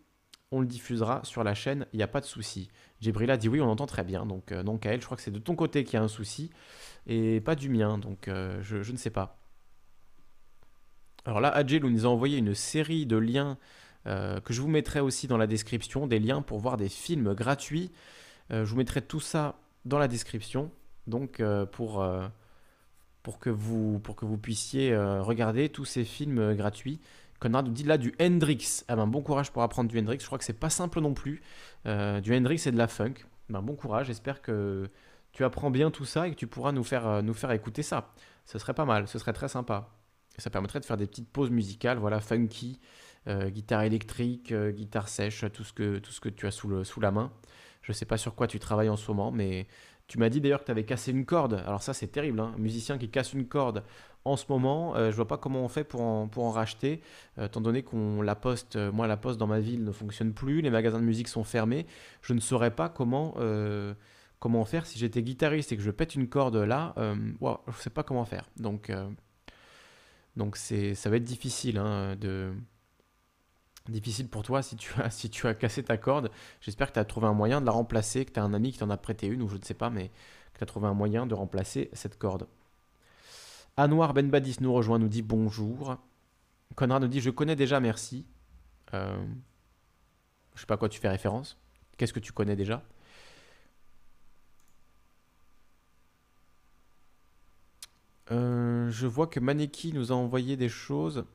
On le diffusera sur la chaîne, il n'y a pas de souci. Jibrila dit oui, on entend très bien. Donc, à elle, je crois que c'est de ton côté qu'il y a un souci et pas du mien. Donc je, je ne sais pas. Alors là, Adjel nous a envoyé une série de liens euh, que je vous mettrai aussi dans la description, des liens pour voir des films gratuits. Euh, je vous mettrai tout ça dans la description, donc euh, pour, que vous, pour que vous puissiez regarder tous ces films gratuits. Conrad nous dit là du Hendrix. Ah ben, bon courage pour apprendre du Hendrix. Je crois que c'est pas simple non plus. du Hendrix et de la funk. Ben, bon courage. J'espère que tu apprends bien tout ça et que tu pourras nous faire écouter ça. Ce serait pas mal. Ce serait très sympa ça permettrait de faire des petites pauses musicales, voilà, funky, euh, guitare électrique, euh, guitare sèche, tout ce que, tout ce que tu as sous, le, sous la main. Je ne sais pas sur quoi tu travailles en ce moment, mais tu m'as dit d'ailleurs que tu avais cassé une corde. Alors ça, c'est terrible, hein. un musicien qui casse une corde en ce moment, euh, je vois pas comment on fait pour en, pour en racheter, étant donné qu'on la poste, moi la poste dans ma ville ne fonctionne plus, les magasins de musique sont fermés, je ne saurais pas comment, comment faire si j'étais guitariste et que je pète une corde là, je ne sais pas comment faire. Donc donc c'est, ça va être difficile hein, difficile pour toi si tu as si tu as cassé ta corde. J'espère que tu as trouvé un moyen de la remplacer, que tu as un ami qui t'en a prêté une ou je ne sais pas, mais que tu as trouvé un moyen de remplacer cette corde. Anouar Benbadis nous rejoint, nous dit bonjour. Conrad nous dit je connais déjà, merci. Euh, je sais pas à quoi tu fais référence. Qu'est-ce que tu connais déjà? Euh, je vois que Maneki nous a envoyé des choses.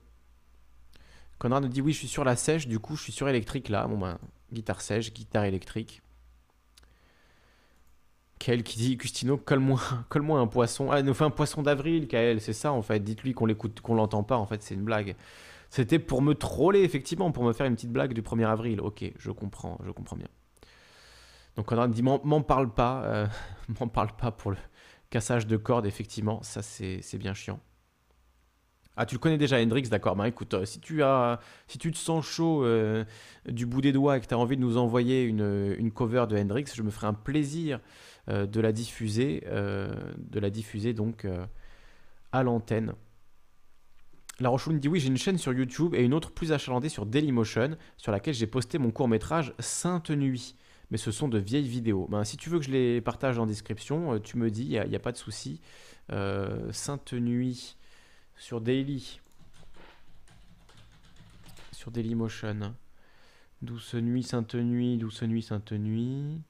Conrad nous dit oui, je suis sur la sèche, du coup je suis sur électrique là. Bon ben, guitare sèche, guitare électrique. Kael qui dit Custino, colle-moi colle un poisson. Ah, il nous fait un poisson d'avril, Kael, c'est ça en fait. Dites-lui qu'on l'écoute, qu'on l'entend pas, en fait, c'est une blague. C'était pour me troller, effectivement, pour me faire une petite blague du 1er avril. Ok, je comprends, je comprends bien. Donc Conrad dit m'en parle pas, euh, m'en parle pas pour le, Cassage de cordes, effectivement, ça c'est bien chiant. Ah, tu le connais déjà, Hendrix, d'accord. Bah écoute, euh, si tu, as, si tu te sens chaud euh, du bout des doigts et que tu as envie de nous envoyer une, une, cover de Hendrix, je me ferai un plaisir euh, de la diffuser, de la diffuser donc à l'antenne. La Rochoune dit oui, j'ai une chaîne sur YouTube et une autre plus achalandée sur Dailymotion, sur laquelle j'ai posté mon court métrage Sainte Nuit mais ce sont de vieilles vidéos. Ben, si tu veux que je les partage en description, euh, tu me dis, il n'y a, pas de souci. Euh, Sainte Nuit sur Daily. Sur Dailymotion. Douce Nuit, Sainte Nuit, Douce Nuit, Sainte Nuit.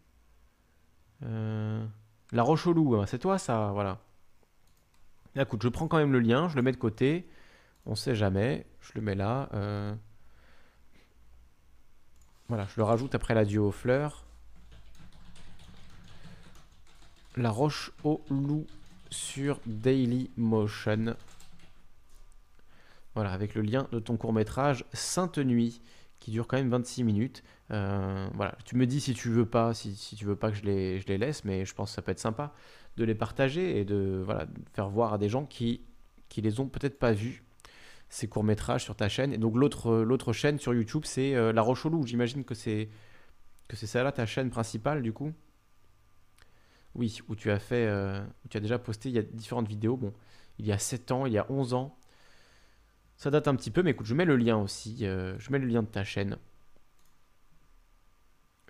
Euh, La Roche au Loup, hein, c'est toi ça, voilà. Écoute, je prends quand même le lien, je le mets de côté. On sait jamais. Je le mets là. Voilà, je le rajoute après l'adieu aux fleurs. La Roche au Loup sur Daily Motion. Voilà, avec le lien de ton court métrage Sainte Nuit, qui dure quand même 26 minutes. Euh, voilà, tu me dis si tu veux pas, si, tu veux pas que je les, laisse, mais je pense que ça peut être sympa de les partager et de faire voir à des gens qui, qui les ont peut-être pas vus ces courts métrages sur ta chaîne. Et donc l'autre l'autre chaîne sur YouTube, c'est euh, La Roche au Loup. J'imagine que c'est que c'est ça là ta chaîne principale du coup? Oui, où tu as fait, euh, où tu as déjà posté, il y a différentes vidéos. Bon, il y a 7 ans, il y a 11 ans. Ça date un petit peu, mais écoute, je mets le lien aussi. Euh, je mets le lien de ta chaîne.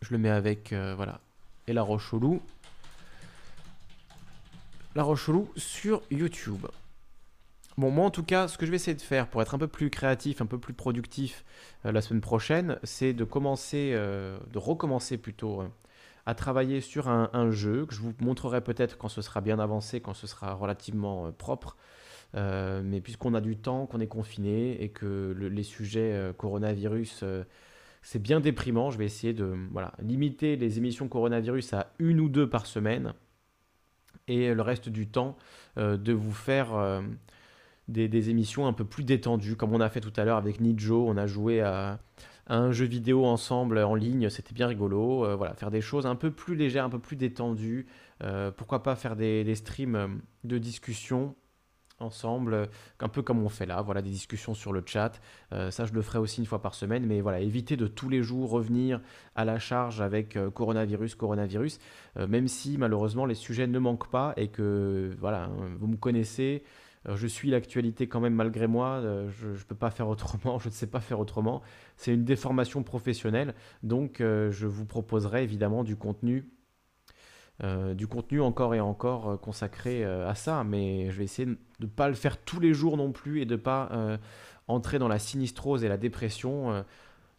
Je le mets avec, euh, voilà, et la roche au. La roche au sur YouTube. Bon, moi en tout cas, ce que je vais essayer de faire pour être un peu plus créatif, un peu plus productif la semaine prochaine, c'est de commencer, de recommencer plutôt à travailler sur un, jeu que je vous montrerai peut-être quand ce sera bien avancé, quand ce sera relativement euh, propre. mais puisqu'on a du temps, qu'on est confiné et que les sujets coronavirus c'est bien déprimant. Je vais essayer de voilà, limiter les émissions coronavirus à une ou deux par semaine et le reste du temps de vous faire des, émissions un peu plus détendues, comme on a fait tout à l'heure avec Nijo. On a joué à, un jeu vidéo ensemble en ligne, c'était bien rigolo. Euh, voilà, faire des choses un peu plus légères, un peu plus détendues. Euh, pourquoi pas faire des, streams de discussion ensemble, un peu comme on fait là, voilà, des discussions sur le chat. Euh, ça, je le ferai aussi une fois par semaine, mais voilà, éviter de tous les jours revenir à la charge avec coronavirus, coronavirus, même si malheureusement les sujets ne manquent pas et que, voilà, vous me connaissez, je suis l'actualité quand même malgré moi, euh, je ne peux pas faire autrement, je ne sais pas faire autrement. C'est une déformation professionnelle, donc euh, je vous proposerai évidemment du contenu, euh, du contenu encore et encore consacré à ça, mais je vais essayer de ne pas le faire tous les jours non plus et de ne pas entrer dans la sinistrose et la dépression.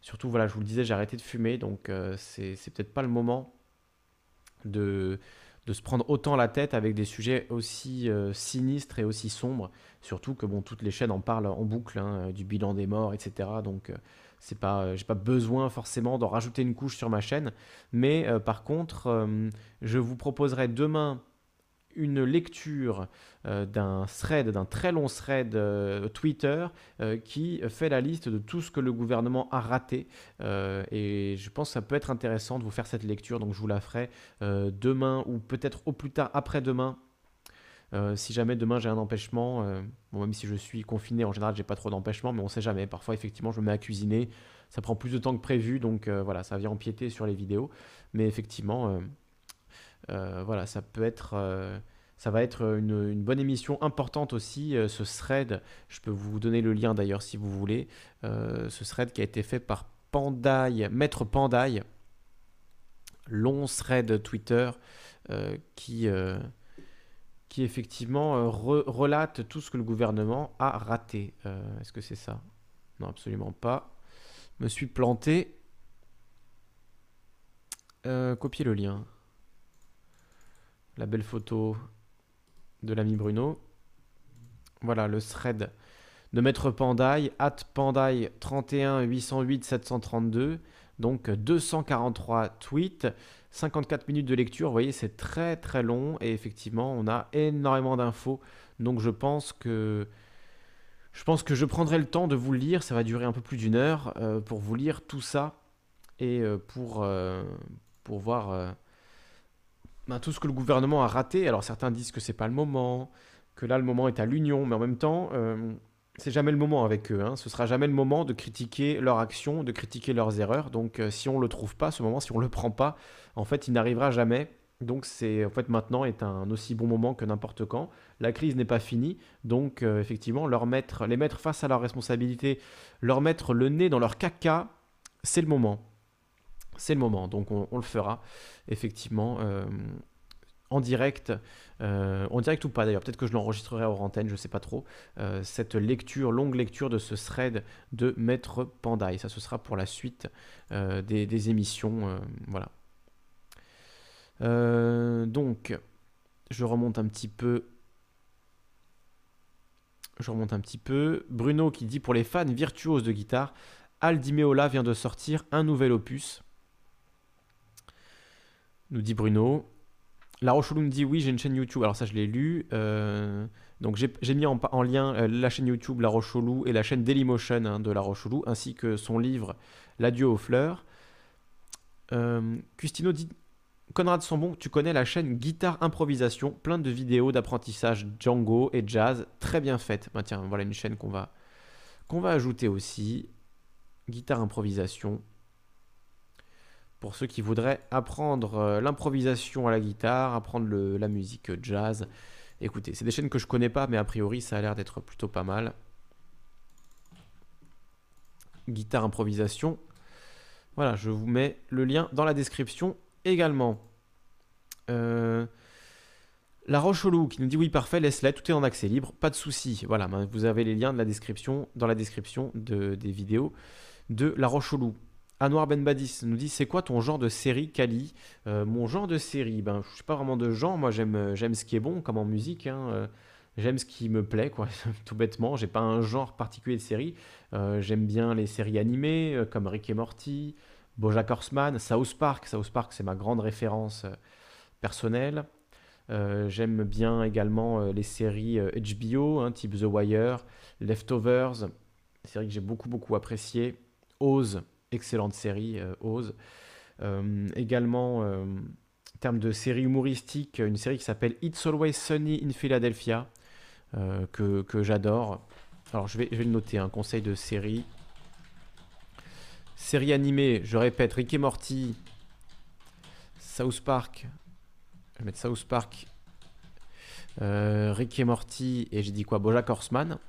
surtout, voilà, je vous le disais, j'ai arrêté de fumer, donc c'est peut-être pas le moment de de se prendre autant la tête avec des sujets aussi euh, sinistres et aussi sombres. Surtout que bon, toutes les chaînes en parlent en boucle, hein, du bilan des morts, etc. Donc euh, c'est pas, euh, j'ai pas besoin forcément d'en rajouter une couche sur ma chaîne. Mais par contre, je vous proposerai demain une lecture euh, d'un thread, d'un très long thread euh, Twitter euh, qui fait la liste de tout ce que le gouvernement a raté. et je pense que ça peut être intéressant de vous faire cette lecture, donc je vous la ferai demain ou peut-être au plus tard après-demain. si jamais demain j'ai un empêchement, même si je suis confiné, en général j'ai pas trop d'empêchement, mais on sait jamais. Parfois effectivement je me mets à cuisiner, ça prend plus de temps que prévu, donc voilà, ça vient empiéter sur les vidéos. Mais effectivement, voilà, ça peut être euh, ça va être une, bonne émission importante aussi, euh, ce thread. Je peux vous donner le lien d'ailleurs si vous voulez. ce thread qui a été fait par Pandaï, Maître Pandaï, long thread Twitter qui, qui effectivement relate tout ce que le gouvernement a raté. Est-ce que c'est ça? Non, absolument pas. Me suis planté. copier le lien la belle photo de l'ami Bruno. Voilà le thread de Maître Pandaï, at Pandaï 31 808 732. Donc 243 tweets, 54 minutes de lecture. Vous voyez, c'est très très long et effectivement, on a énormément d'infos. Donc je pense que je pense que je prendrai le temps de vous lire. Ça va durer un peu plus d'une heure euh, pour vous lire tout ça et euh, euh, pour voir ben, tout ce que le gouvernement a raté. Alors certains disent que c'est pas le moment, que là le moment est à l'union, mais en même temps, euh, c'est jamais le moment avec eux. Hein. Ce sera jamais le moment de critiquer leur action, de critiquer leurs erreurs. Donc euh, si on le trouve pas, ce moment, si on le prend pas, en fait, il n'arrivera jamais. Donc c'est en fait maintenant est un aussi bon moment que n'importe quand. La crise n'est pas finie, donc euh, effectivement leur mettre, les mettre face à leurs responsabilités, leur mettre le nez dans leur caca, c'est le moment c'est le moment. Donc on, le fera effectivement euh, en direct, euh, en direct ou pas d'ailleurs. Peut-être que je l'enregistrerai hors antenne, je ne sais pas trop. Euh, cette lecture, longue lecture de ce thread de Maître Pandaï. Ça, ce sera pour la suite des, émissions. voilà. donc, je remonte un petit peu. Je remonte un petit peu. Bruno qui dit pour les fans virtuoses de guitare, Aldi Meola vient de sortir un nouvel opus nous dit Bruno. La Rochelou nous dit oui, j'ai une chaîne YouTube. Alors ça, je l'ai lu. Euh, donc j'ai mis en, lien euh, la chaîne YouTube La Rochelou et la chaîne Dailymotion hein, de La Rochelou, ainsi que son livre L'adieu aux fleurs. Euh, Custino dit Conrad Sambon, tu connais la chaîne Guitare Improvisation, plein de vidéos d'apprentissage Django et jazz, très bien faites. Bah, tiens, voilà une chaîne qu'on va, qu'on va ajouter aussi. Guitare Improvisation pour ceux qui voudraient apprendre euh, l'improvisation à la guitare, apprendre la musique jazz. Écoutez, c'est des chaînes que je connais pas, mais a priori ça a l'air d'être plutôt pas mal. Guitare improvisation. Voilà, je vous mets le lien dans la description également. Euh, la Rochelou qui nous dit oui parfait, laisse-la, tout est en accès libre, pas de souci. Voilà, ben, vous avez les liens dans la description de, des vidéos de La Rochelou. Anwar Ben Badis nous dit c'est quoi ton genre de série Kali? Euh, Mon genre de série, ben je suis pas vraiment de genre, moi j'aime euh, j'aime ce qui est bon comme en musique. Hein, euh. J'aime ce qui me plaît, quoi, tout bêtement. J'ai pas un genre particulier de série. J'aime bien les séries animées comme Rick et Morty, BoJack Horseman, South Park. South Park, c'est ma grande référence personnelle. J'aime bien également les séries HBO, hein, type The Wire, Leftovers, série que j'ai beaucoup beaucoup appréciée. Oz, excellente série, Oz. également termes de série humoristique, une série qui s'appelle It's Always Sunny in Philadelphia, euh, que, que j'adore. Alors je vais, je vais le noter, un conseil de série. Série animée, je répète, Rick et Morty, South Park, je vais mettre South Park, euh, Rick et Morty, et j'ai dit quoi Bojack Horseman.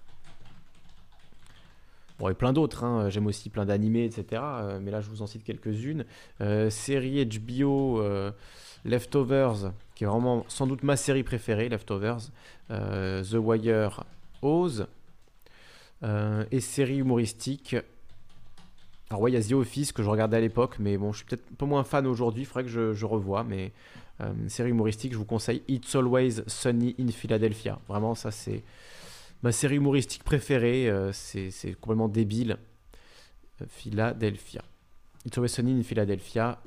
Bon, et plein d'autres, hein. j'aime aussi plein d'animés, etc. Euh, mais là, je vous en cite quelques-unes. série HBO, Leftovers, qui est vraiment sans doute ma série préférée, Leftovers, euh, The Wire, Oz, euh, et série humoristique. Alors il y a The Office que je regardais à l'époque, mais bon, je suis peut-être un peu moins fan aujourd'hui, il faudrait que je, je revoie, mais euh, série humoristique, je vous conseille It's Always Sunny in Philadelphia. Vraiment, ça c'est ma série humoristique préférée, c'est complètement débile. Philadelphia. It's Always Sunny in Philadelphia,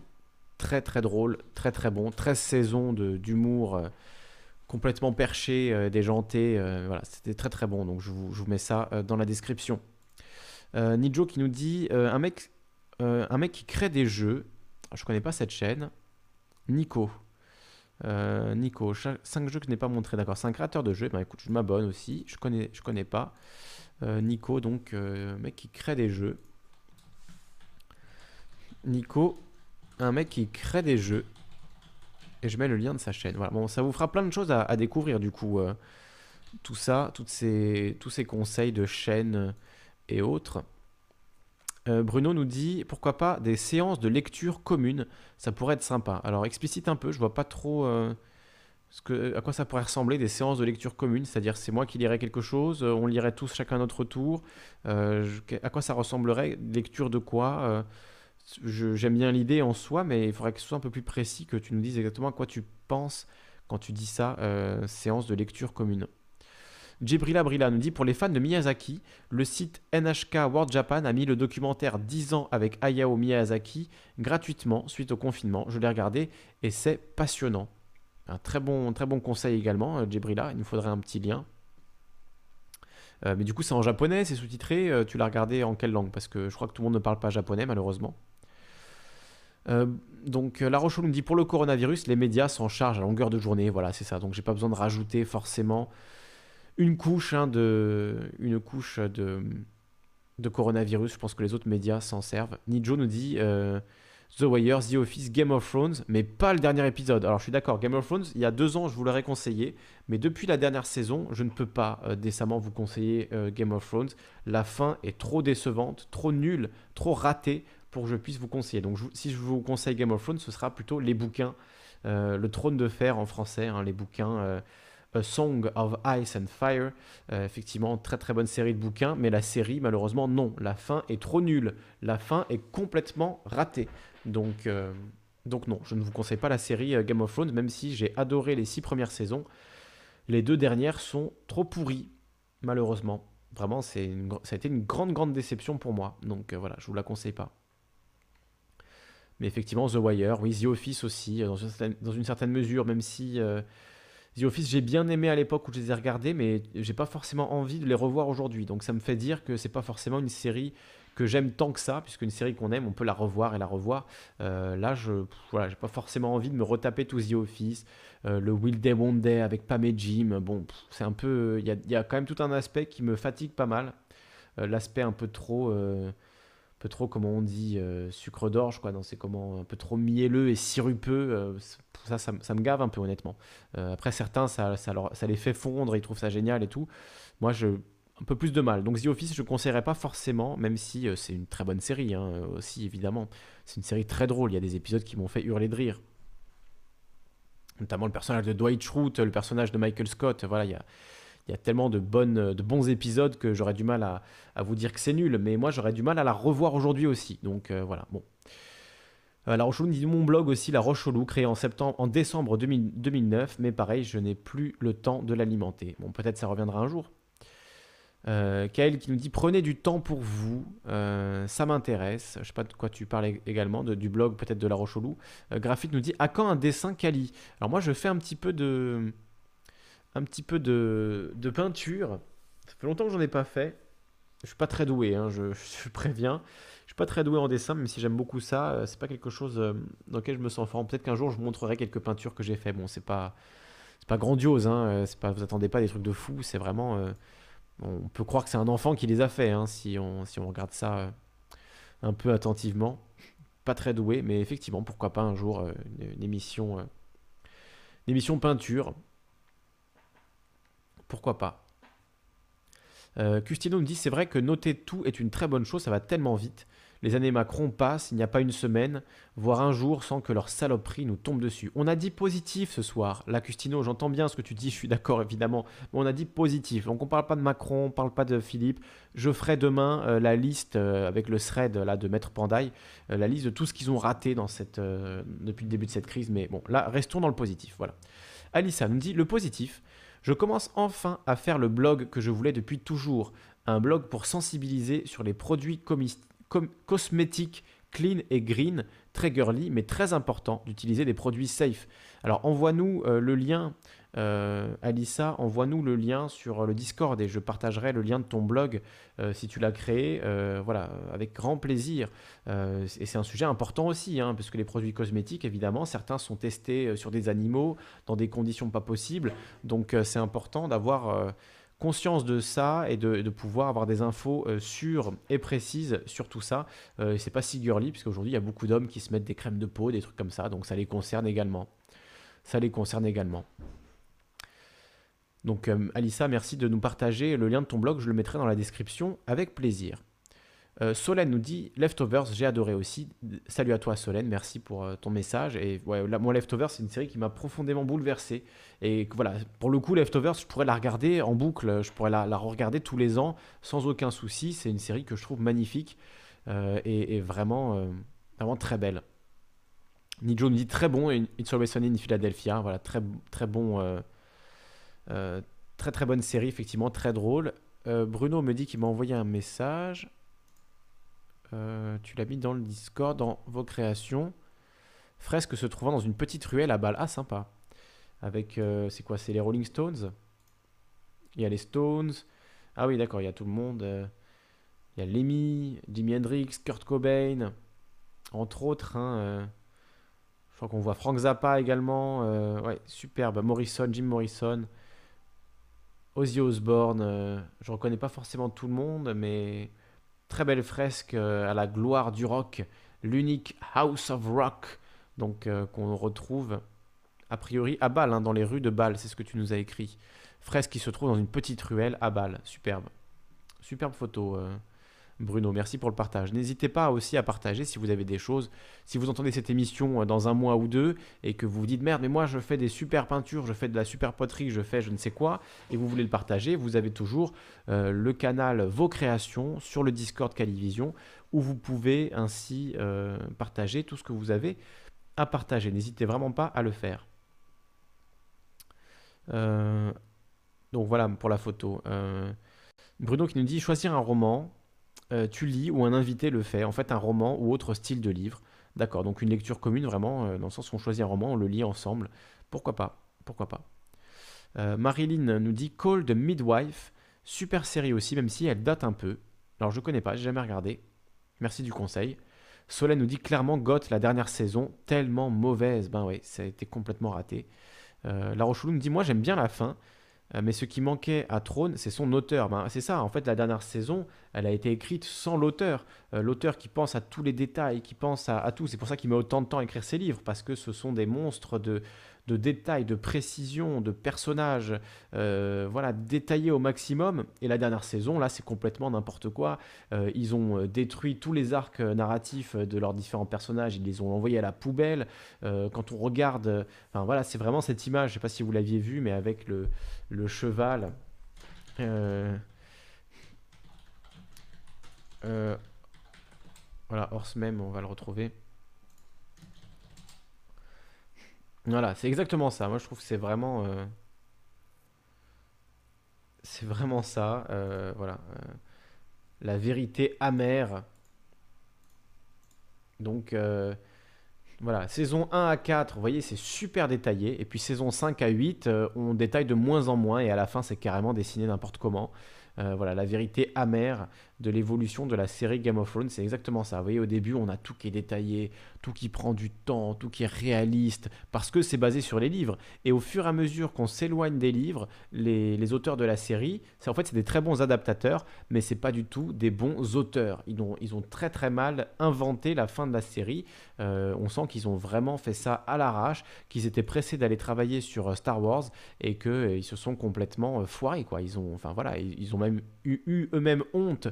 très très drôle, très très bon, 13 saisons d'humour euh, complètement perché, euh, déjanté, euh, voilà, c'était très très bon, donc je vous, mets ça dans la description. Nijo qui nous dit un, mec, un mec qui crée des jeux, je connais pas cette chaîne, Nico. Nico, 5 jeux que je n'ai pas montré, d'accord, c'est un créateur de jeux, ben écoute, je m'abonne aussi, je connais, je connais pas. Nico, donc, mec qui crée des jeux. Nico, un mec qui crée des jeux. Et je mets le lien de sa chaîne. Voilà. Bon, ça vous fera plein de choses à, découvrir du coup. Euh, tout ça, toutes ces, tous ces conseils de chaîne et autres. Euh, Bruno nous dit pourquoi pas des séances de lecture communes, ça pourrait être sympa. Alors explicite un peu, je vois pas trop euh, ce que, à quoi ça pourrait ressembler des séances de lecture communes, c'est-à-dire c'est moi qui lirais quelque chose, on lirait tous chacun notre tour. à quoi ça ressemblerait? Lecture de quoi? J'aime bien l'idée en soi, mais il faudrait que ce soit un peu plus précis, que tu nous dises exactement à quoi tu penses quand tu dis ça, euh, séance de lecture commune. Jibrila Brila nous dit pour les fans de Miyazaki, le site NHK World Japan a mis le documentaire 10 ans avec Hayao Miyazaki gratuitement suite au confinement. Je l'ai regardé et c'est passionnant. Un très bon, très bon conseil également, Jibrila. Il nous faudrait un petit lien. Euh, mais du coup, c'est en japonais, c'est sous-titré. Euh, tu l'as regardé en quelle langue? Parce que je crois que tout le monde ne parle pas japonais, malheureusement. Euh, donc La Rochelle nous dit pour le coronavirus, les médias s'en chargent à longueur de journée. Voilà, c'est ça. Donc j'ai pas besoin de rajouter forcément une couche, hein, de, coronavirus. Je pense que les autres médias s'en servent. Nijo nous dit euh, The Wire, The Office, Game of Thrones, mais pas le dernier épisode. Alors je suis d'accord, Game of Thrones, il y a deux ans, je vous l'aurais conseillé, mais depuis la dernière saison, je ne peux pas euh, décemment vous conseiller Game of Thrones. La fin est trop décevante, trop nulle, trop ratée pour que je puisse vous conseiller. Donc si je vous conseille Game of Thrones, ce sera plutôt les bouquins, euh, le trône de fer en français, hein, les bouquins euh, A Song of Ice and Fire. Euh, effectivement, très très bonne série de bouquins, mais la série, malheureusement, non. La fin est trop nulle. La fin est complètement ratée. Donc, donc non, je ne vous conseille pas la série Game of Thrones, même si j'ai adoré les six premières saisons. Les deux dernières sont trop pourries, malheureusement. Vraiment, c'est ça a été une grande, grande déception pour moi. Donc voilà, je vous la conseille pas. Mais effectivement, The Wire, oui, The Office aussi, euh, dans une certaine, mesure, même si euh, The Office, j'ai bien aimé à l'époque où je les ai regardés, mais j'ai pas forcément envie de les revoir aujourd'hui. Donc ça me fait dire que c'est pas forcément une série que j'aime tant que ça, puisque une série qu'on aime, on peut la revoir et la revoir. Euh, là, je voilà, j'ai pas forcément envie de me retaper tout The Office, le Will Day One Day avec Pam et Jim. Bon, c'est un peu, il y a, quand même tout un aspect qui me fatigue pas mal. L'aspect un peu trop peu trop, comment on dit, euh, sucre d'orge, quoi. C'est comment un peu trop mielleux et sirupeux. Euh, ça, ça, me gave un peu, honnêtement. Euh, après, certains, ça, ça, ça, les fait fondre, ils trouvent ça génial et tout. Moi, je un peu plus de mal. Donc The Office, je ne conseillerais pas forcément, même si c'est une très bonne série hein, aussi, évidemment. C'est une série très drôle. Il y a des épisodes qui m'ont fait hurler de rire. Notamment le personnage de Dwight Schrute, le personnage de Michael Scott. Voilà, il y a, il y a tellement de, bons épisodes que j'aurais du mal à, vous dire que c'est nul, mais moi j'aurais du mal à la revoir aujourd'hui aussi. Donc euh, voilà, bon. la Roche dit mon blog aussi, La Roche créé en, septembre, en décembre 2009, mais pareil, je n'ai plus le temps de l'alimenter. Bon, peut-être ça reviendra un jour. Euh, qui nous dit prenez du temps pour vous, euh, ça m'intéresse. Je sais pas de quoi tu parles également, du blog peut-être de La Roche Loup. Euh, nous dit à quand un dessin Kali Alors moi je fais un petit peu de, un petit peu de, de peinture. Ça fait longtemps que j'en ai pas fait. Je suis pas très doué, hein, je, préviens. Je suis pas très doué en dessin, même si j'aime beaucoup ça. Euh, c'est pas quelque chose euh, dans lequel je me sens fort. Peut-être qu'un jour je vous montrerai quelques peintures que j'ai fait. Bon, c'est pas, c'est pas grandiose, hein. Euh, c'est pas, vous attendez pas des trucs de fou. C'est vraiment, on peut croire que c'est un enfant qui les a fait, hein, si on, si on regarde ça un peu attentivement. Pas très doué, mais effectivement, pourquoi pas un jour une, émission, une émission peinture. Pourquoi pas euh, Custino nous dit c'est vrai que noter tout est une très bonne chose, ça va tellement vite. Les années Macron passent, il n'y a pas une semaine, voire un jour sans que leur saloperie nous tombe dessus. On a dit positif ce soir. Là, Custino, j'entends bien ce que tu dis, je suis d'accord évidemment, mais on a dit positif. Donc on ne parle pas de Macron, on ne parle pas de Philippe. Je ferai demain euh, la liste euh, avec le thread là, de Maître Pandaille, la liste de tout ce qu'ils ont raté depuis le début de cette crise. Mais bon, là, restons dans le positif. Voilà. Alissa nous dit le positif, je commence enfin à faire le blog que je voulais depuis toujours, un blog pour sensibiliser sur les produits cosmétiques clean et green, très girly, mais très important d'utiliser des produits safe. Alors envoie-nous euh, le lien, euh, Alissa, envoie-nous le lien sur le Discord et je partagerai le lien de ton blog euh, si tu l'as créé, voilà, avec grand plaisir. et c'est un sujet important aussi, hein, parce que les produits cosmétiques, évidemment, certains sont testés sur des animaux dans des conditions pas possibles, donc c'est important d'avoir conscience de ça et de, pouvoir avoir des infos euh, sûres et précises sur tout ça. Euh, et c'est pas si girly, puisqu'aujourd'hui il y a beaucoup d'hommes qui se mettent des crèmes de peau, des trucs comme ça, donc ça les concerne également. Ça les concerne également. Donc euh, Alissa, merci de nous partager le lien de ton blog, je le mettrai dans la description avec plaisir. Euh, Solène nous dit Leftovers, j'ai adoré aussi. Salut à toi Solène, merci pour euh, ton message. Et moi Leftovers, c'est une série qui m'a profondément bouleversé. Et voilà, pour le coup, Leftovers, je pourrais la regarder en boucle, je pourrais la, regarder tous les ans sans aucun souci. C'est une série que je trouve magnifique et, vraiment, vraiment très belle. Nijo nous dit très bon, It's Always Sunny in Philadelphia. Voilà, très, très bon, très très bonne série, effectivement, très drôle. Bruno me dit qu'il m'a envoyé un message. Euh, tu l'as mis dans le Discord, dans vos créations. Fresque se trouvant dans une petite ruelle à Bâle. Ah, sympa. Avec, euh, c'est quoi C'est les Rolling Stones? Il y a les Stones. Ah oui, d'accord, il y a tout le monde. Euh, il y a Lemmy, Jimi Hendrix, Kurt Cobain, entre autres. Hein, je crois qu'on voit Frank Zappa également. ouais, superbe. Morrison, Jim Morrison. Ozzy Osbourne. je reconnais pas forcément tout le monde, mais Très belle fresque euh, à la gloire du rock, l'unique House of Rock, donc euh, qu'on retrouve a priori à Bâle, hein, dans les rues de Bâle, c'est ce que tu nous as écrit. Fresque qui se trouve dans une petite ruelle à Bâle, superbe. Superbe photo. Bruno. Merci pour le partage. N'hésitez pas aussi à partager si vous avez des choses. Si vous entendez cette émission euh, dans un mois ou deux et que vous vous dites merde, mais moi je fais des super peintures, je fais de la super poterie, je fais je ne sais quoi, et vous voulez le partager, vous avez toujours euh, le canal Vos Créations sur le Discord Calivision où vous pouvez ainsi euh, partager tout ce que vous avez à partager. N'hésitez vraiment pas à le faire. donc voilà pour la photo. Bruno qui nous dit choisir un roman euh, tu lis ou un invité le fait, en fait un roman ou autre style de livre. D'accord, donc une lecture commune vraiment, euh, dans le sens où on choisit un roman, on le lit ensemble. Pourquoi pas Pourquoi pas euh, Marilyn nous dit Call the Midwife, super série aussi, même si elle date un peu. Alors je connais pas, j'ai jamais regardé. Merci du conseil. Solène nous dit clairement Goth, la dernière saison, tellement mauvaise. Ben oui, ça a été complètement raté. la Rocheloux nous dit Moi j'aime bien la fin, mais ce qui manquait à Trône, c'est son auteur. Ben, c'est ça, en fait, la dernière saison, elle a été écrite sans l'auteur. Euh, l'auteur qui pense à tous les détails, qui pense à, tout. C'est pour ça qu'il met autant de temps à écrire ses livres, parce que ce sont des monstres de, de détails, de précision, de personnages, euh, voilà, détaillés au maximum. Et la dernière saison, là, c'est complètement n'importe quoi. Euh, ils ont euh, détruit tous les arcs narratifs de leurs différents personnages, ils les ont envoyés à la poubelle. quand on regarde, enfin voilà, c'est vraiment cette image, je sais pas si vous l'aviez vu, mais avec le, le cheval. voilà, Horse même, on va le retrouver. Voilà, c'est exactement ça. Moi, je trouve que c'est vraiment. euh, c'est vraiment ça. euh, voilà. euh, la vérité amère. Donc, voilà. Saison 1 à 4, vous voyez, c'est super détaillé. Et puis, saison 5 à 8, euh, on détaille de moins en moins. Et à la fin, c'est carrément dessiné n'importe comment. Voilà, la vérité amère de l'évolution de la série Game of Thrones, c'est exactement ça. Vous voyez, au début, on a tout qui est détaillé, tout qui prend du temps, tout qui est réaliste, parce que c'est basé sur les livres. Et au fur et à mesure qu'on s'éloigne des livres, les, auteurs de la série, en fait c'est des très bons adaptateurs, mais c'est pas du tout des bons auteurs. Ils ont, très très mal inventé la fin de la série. Euh, on sent qu'ils ont vraiment fait ça à l'arrache, qu'ils étaient pressés d'aller travailler sur euh, Star Wars et que euh, se sont complètement foirés. Ils ont, enfin voilà, ils, ont même eu eux-mêmes honte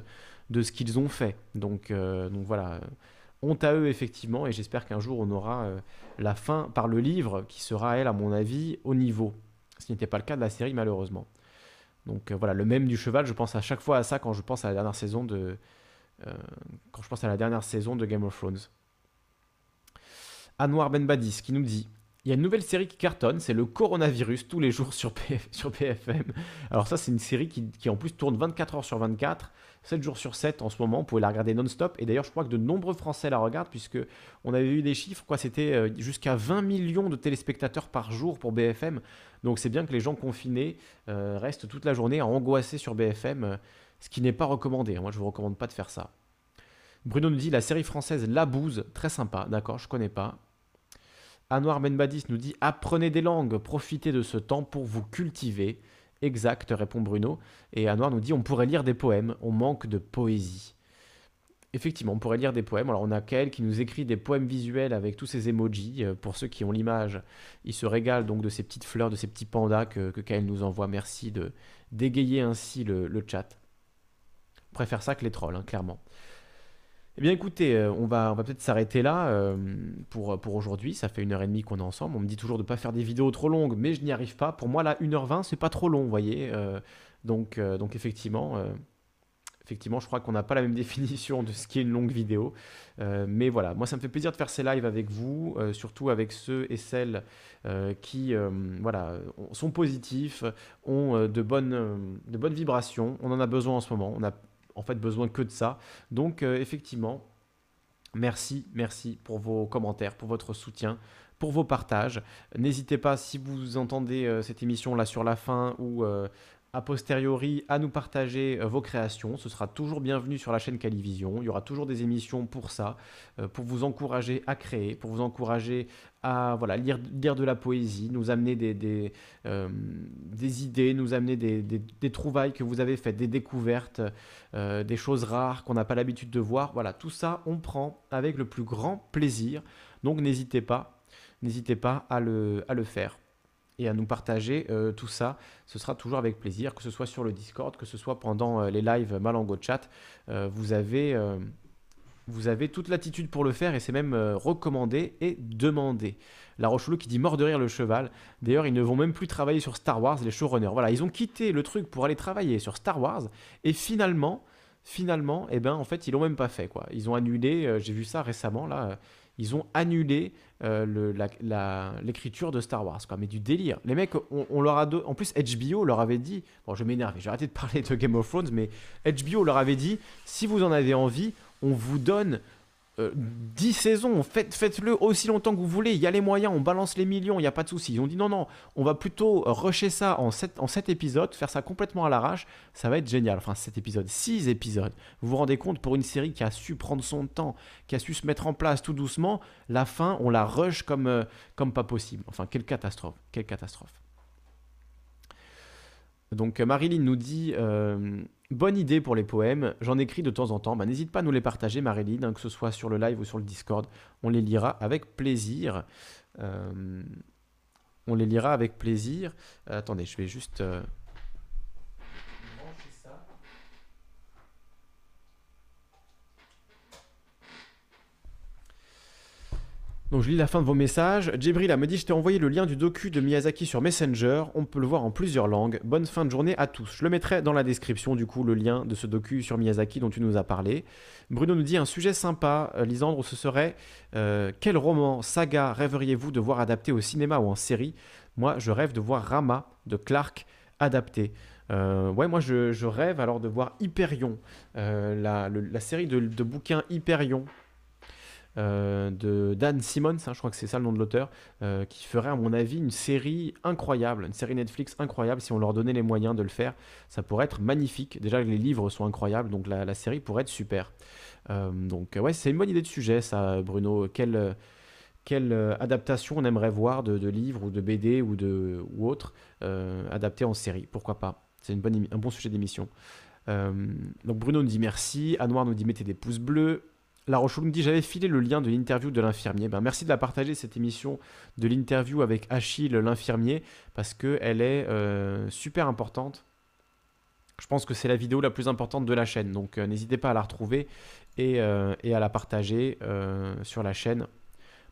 de ce qu'ils ont fait. Donc, euh, donc voilà, honte à eux effectivement, et j'espère qu'un jour on aura euh, la fin par le livre qui sera, elle, à mon avis, au niveau. Ce n'était pas le cas de la série malheureusement. Donc euh, voilà, le même du cheval, je pense à chaque fois à ça quand je pense à la dernière saison de, quand je pense à la dernière saison de Game of Thrones. Anwar Benbadis qui nous dit il y a une nouvelle série qui cartonne, c'est le coronavirus tous les jours sur PFM. Alors ça c'est une série qui, qui, en plus tourne 24 heures sur 24, 7 jours sur 7 en ce moment, vous pouvez la regarder non-stop. Et d'ailleurs je crois que de nombreux Français la regardent puisque on avait eu des chiffres, quoi, c'était euh, jusqu'à 20 millions de téléspectateurs par jour pour BFM. Donc c'est bien que les gens confinés euh, restent toute la journée à angoisser sur BFM, euh, ce qui n'est pas recommandé. Moi je vous recommande pas de faire ça. Bruno nous dit la série française La Bouse, très sympa, d'accord, je connais pas. Anwar Benbadis nous dit Apprenez des langues, profitez de ce temps pour vous cultiver. Exact, répond Bruno. Et Anwar nous dit On pourrait lire des poèmes, on manque de poésie. Effectivement, on pourrait lire des poèmes. Alors, on a Kael qui nous écrit des poèmes visuels avec tous ces emojis. Euh, Pour ceux qui ont l'image, il se régale donc de ces petites fleurs, de ces petits pandas que, que Kael nous envoie. Merci d'égayer ainsi le, le chat. On préfère ça que les trolls, hein, clairement. Eh bien écoutez, euh, on va, peut-être s'arrêter là euh, pour, aujourd'hui. Ça fait une heure et demie qu'on est ensemble. On me dit toujours de ne pas faire des vidéos trop longues, mais je n'y arrive pas. Pour moi, là, 1h20, c'est pas trop long, vous voyez. Euh, donc, effectivement, effectivement, je crois qu'on n'a pas la même définition de ce qu'est une longue vidéo. Mais voilà, moi, ça me fait plaisir de faire ces lives avec vous, surtout avec ceux et celles qui voilà, sont positifs, ont de, bonnes, de bonnes vibrations. On en a besoin en ce moment. On a en fait besoin que de ça. Donc euh, effectivement, merci, merci pour vos commentaires, pour votre soutien, pour vos partages. N'hésitez pas si vous entendez euh, cette émission là sur la fin ou euh, a posteriori à nous partager euh, vos créations. Ce sera toujours bienvenu sur la chaîne Calivision. Il y aura toujours des émissions pour ça, euh, pour vous encourager à créer, pour vous encourager à voilà, lire, de la poésie, nous amener des, euh, idées, nous amener des, trouvailles que vous avez faites, des découvertes, des choses rares qu'on n'a pas l'habitude de voir. Voilà, tout ça, on prend avec le plus grand plaisir. Donc n'hésitez pas, n'hésitez pas à le faire et à nous partager euh, tout ça. Ce sera toujours avec plaisir, que ce soit sur le Discord, que ce soit pendant euh, les lives Malango Chat. Euh, vous avez... vous avez toute l'attitude pour le faire et c'est même recommandé et demandé. La Rochelou qui dit mort de rire le cheval. D'ailleurs, ils ne vont même plus travailler sur Star Wars, les showrunners. Voilà, ils ont quitté le truc pour aller travailler sur Star Wars et finalement, finalement, eh ben, en fait, ils l'ont même pas fait. Quoi. Ils ont annulé, j'ai vu ça récemment, là, ils ont annulé euh, l'écriture de Star Wars. Quoi. Mais du délire. Les mecs, on, on leur a do- en plus, HBO leur avait dit, bon, je m'énerve, j'ai arrêté de parler de Game of Thrones, mais HBO leur avait dit, si vous en avez envie, on vous donne euh, 10 saisons, faites, faites-le aussi longtemps que vous voulez, il y a les moyens, on balance les millions, il n'y a pas de souci. Ils ont dit non, non, on va plutôt rusher ça en 7, en sept épisodes, faire ça complètement à l'arrache, ça va être génial. Enfin, 7 épisodes, 6 épisodes. Vous vous rendez compte, pour une série qui a su prendre son temps, qui a su se mettre en place tout doucement, la fin, on la rush comme, euh, comme pas possible. Enfin, quelle catastrophe, quelle catastrophe. Donc euh, Marilyn nous dit euh, bonne idée pour les poèmes, j'en écris de temps en temps. Bah, N'hésite pas à nous les partager Marilyn, hein, que ce soit sur le live ou sur le Discord, on les lira avec plaisir. Euh, on les lira avec plaisir. Attendez, je vais juste euh, brancher ça. Donc je lis la fin de vos messages. Djibril me dit Je t'ai envoyé le lien du docu de Miyazaki sur Messenger. On peut le voir en plusieurs langues. Bonne fin de journée à tous. Je le mettrai dans la description, du coup, le lien de ce docu sur Miyazaki dont tu nous as parlé. Bruno nous dit Un sujet sympa, euh, Lisandre, ce serait euh, Quel roman, saga rêveriez-vous de voir adapté au cinéma ou en série? Moi, je rêve de voir Rama de Clark adapté. Euh, ouais, moi je, rêve alors de voir Hyperion, la, série de, de bouquins Hyperion euh, de Dan Simmons, hein, je crois que c'est ça le nom de l'auteur, euh, qui ferait à mon avis une série incroyable, une série Netflix incroyable si on leur donnait les moyens de le faire. Ça pourrait être magnifique. Déjà les livres sont incroyables, donc la, série pourrait être super. Euh, donc ouais, c'est une bonne idée de sujet ça, Bruno. Quelle, adaptation on aimerait voir de, livres ou de BD ou, de, ou autre adapté en série? Pourquoi pas? C'est un bon sujet d'émission. donc Bruno nous dit merci, Anouar nous dit mettez des pouces bleus, la Roche nous dit J'avais filé le lien de l'interview de l'infirmier. Ben, merci de la partager, cette émission de l'interview avec Achille, l'infirmier, parce qu'elle est euh, super importante. Je pense que c'est la vidéo la plus importante de la chaîne. Donc euh, n'hésitez pas à la retrouver et, euh, et à la partager sur la chaîne,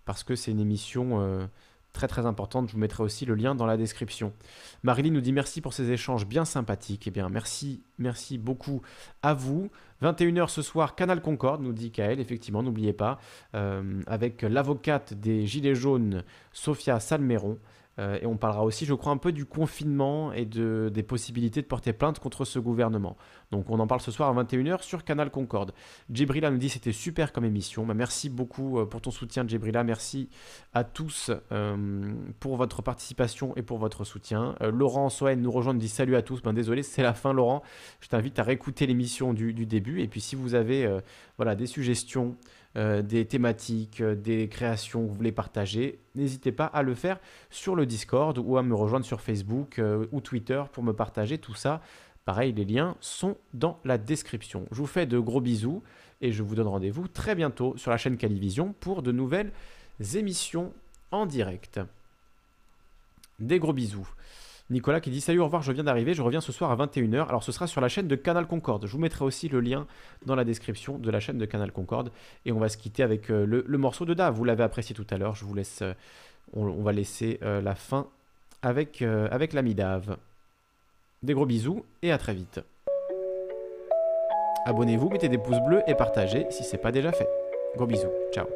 parce que c'est une émission très très importante. Je vous mettrai aussi le lien dans la description. Marilyn nous dit merci pour ces échanges bien sympathiques. Eh bien, merci, merci beaucoup à vous. 21h ce soir, Canal Concorde, nous dit Kael, effectivement, n'oubliez pas, euh, avec l'avocate des Gilets jaunes, Sophia Salmeron. Euh, et on parlera aussi, je crois, un peu du confinement et de, des possibilités de porter plainte contre ce gouvernement. Donc on en parle ce soir à 21h sur Canal Concorde. Djibrila nous dit c'était super comme émission. Bah, merci beaucoup euh, pour ton soutien Djibrila. Merci à tous euh, pour votre participation et pour votre soutien. Laurent Soen nous rejoint, nous dit salut à tous. Ben, désolé, c'est la fin Laurent. Je t'invite à réécouter l'émission du, du, début. Et puis si vous avez voilà, des suggestions, euh, des thématiques, euh, des créations que vous voulez partager, n'hésitez pas à le faire sur le Discord ou à me rejoindre sur Facebook euh, ou Twitter pour me partager tout ça. Pareil, les liens sont dans la description. Je vous fais de gros bisous et je vous donne rendez-vous très bientôt sur la chaîne Calivision pour de nouvelles émissions en direct. Des gros bisous. Nicolas qui dit Salut, au revoir, je viens d'arriver, je reviens ce soir à 21h. Alors ce sera sur la chaîne de Canal Concorde. Je vous mettrai aussi le lien dans la description de la chaîne de Canal Concorde. Et on va se quitter avec euh, le, morceau de Da. Vous l'avez apprécié tout à l'heure. Je vous laisse. Euh, on, va laisser euh, la fin avec, avec l'ami Dave. Des gros bisous et à très vite. Abonnez-vous, mettez des pouces bleus et partagez si ce n'est pas déjà fait. Gros bisous. Ciao.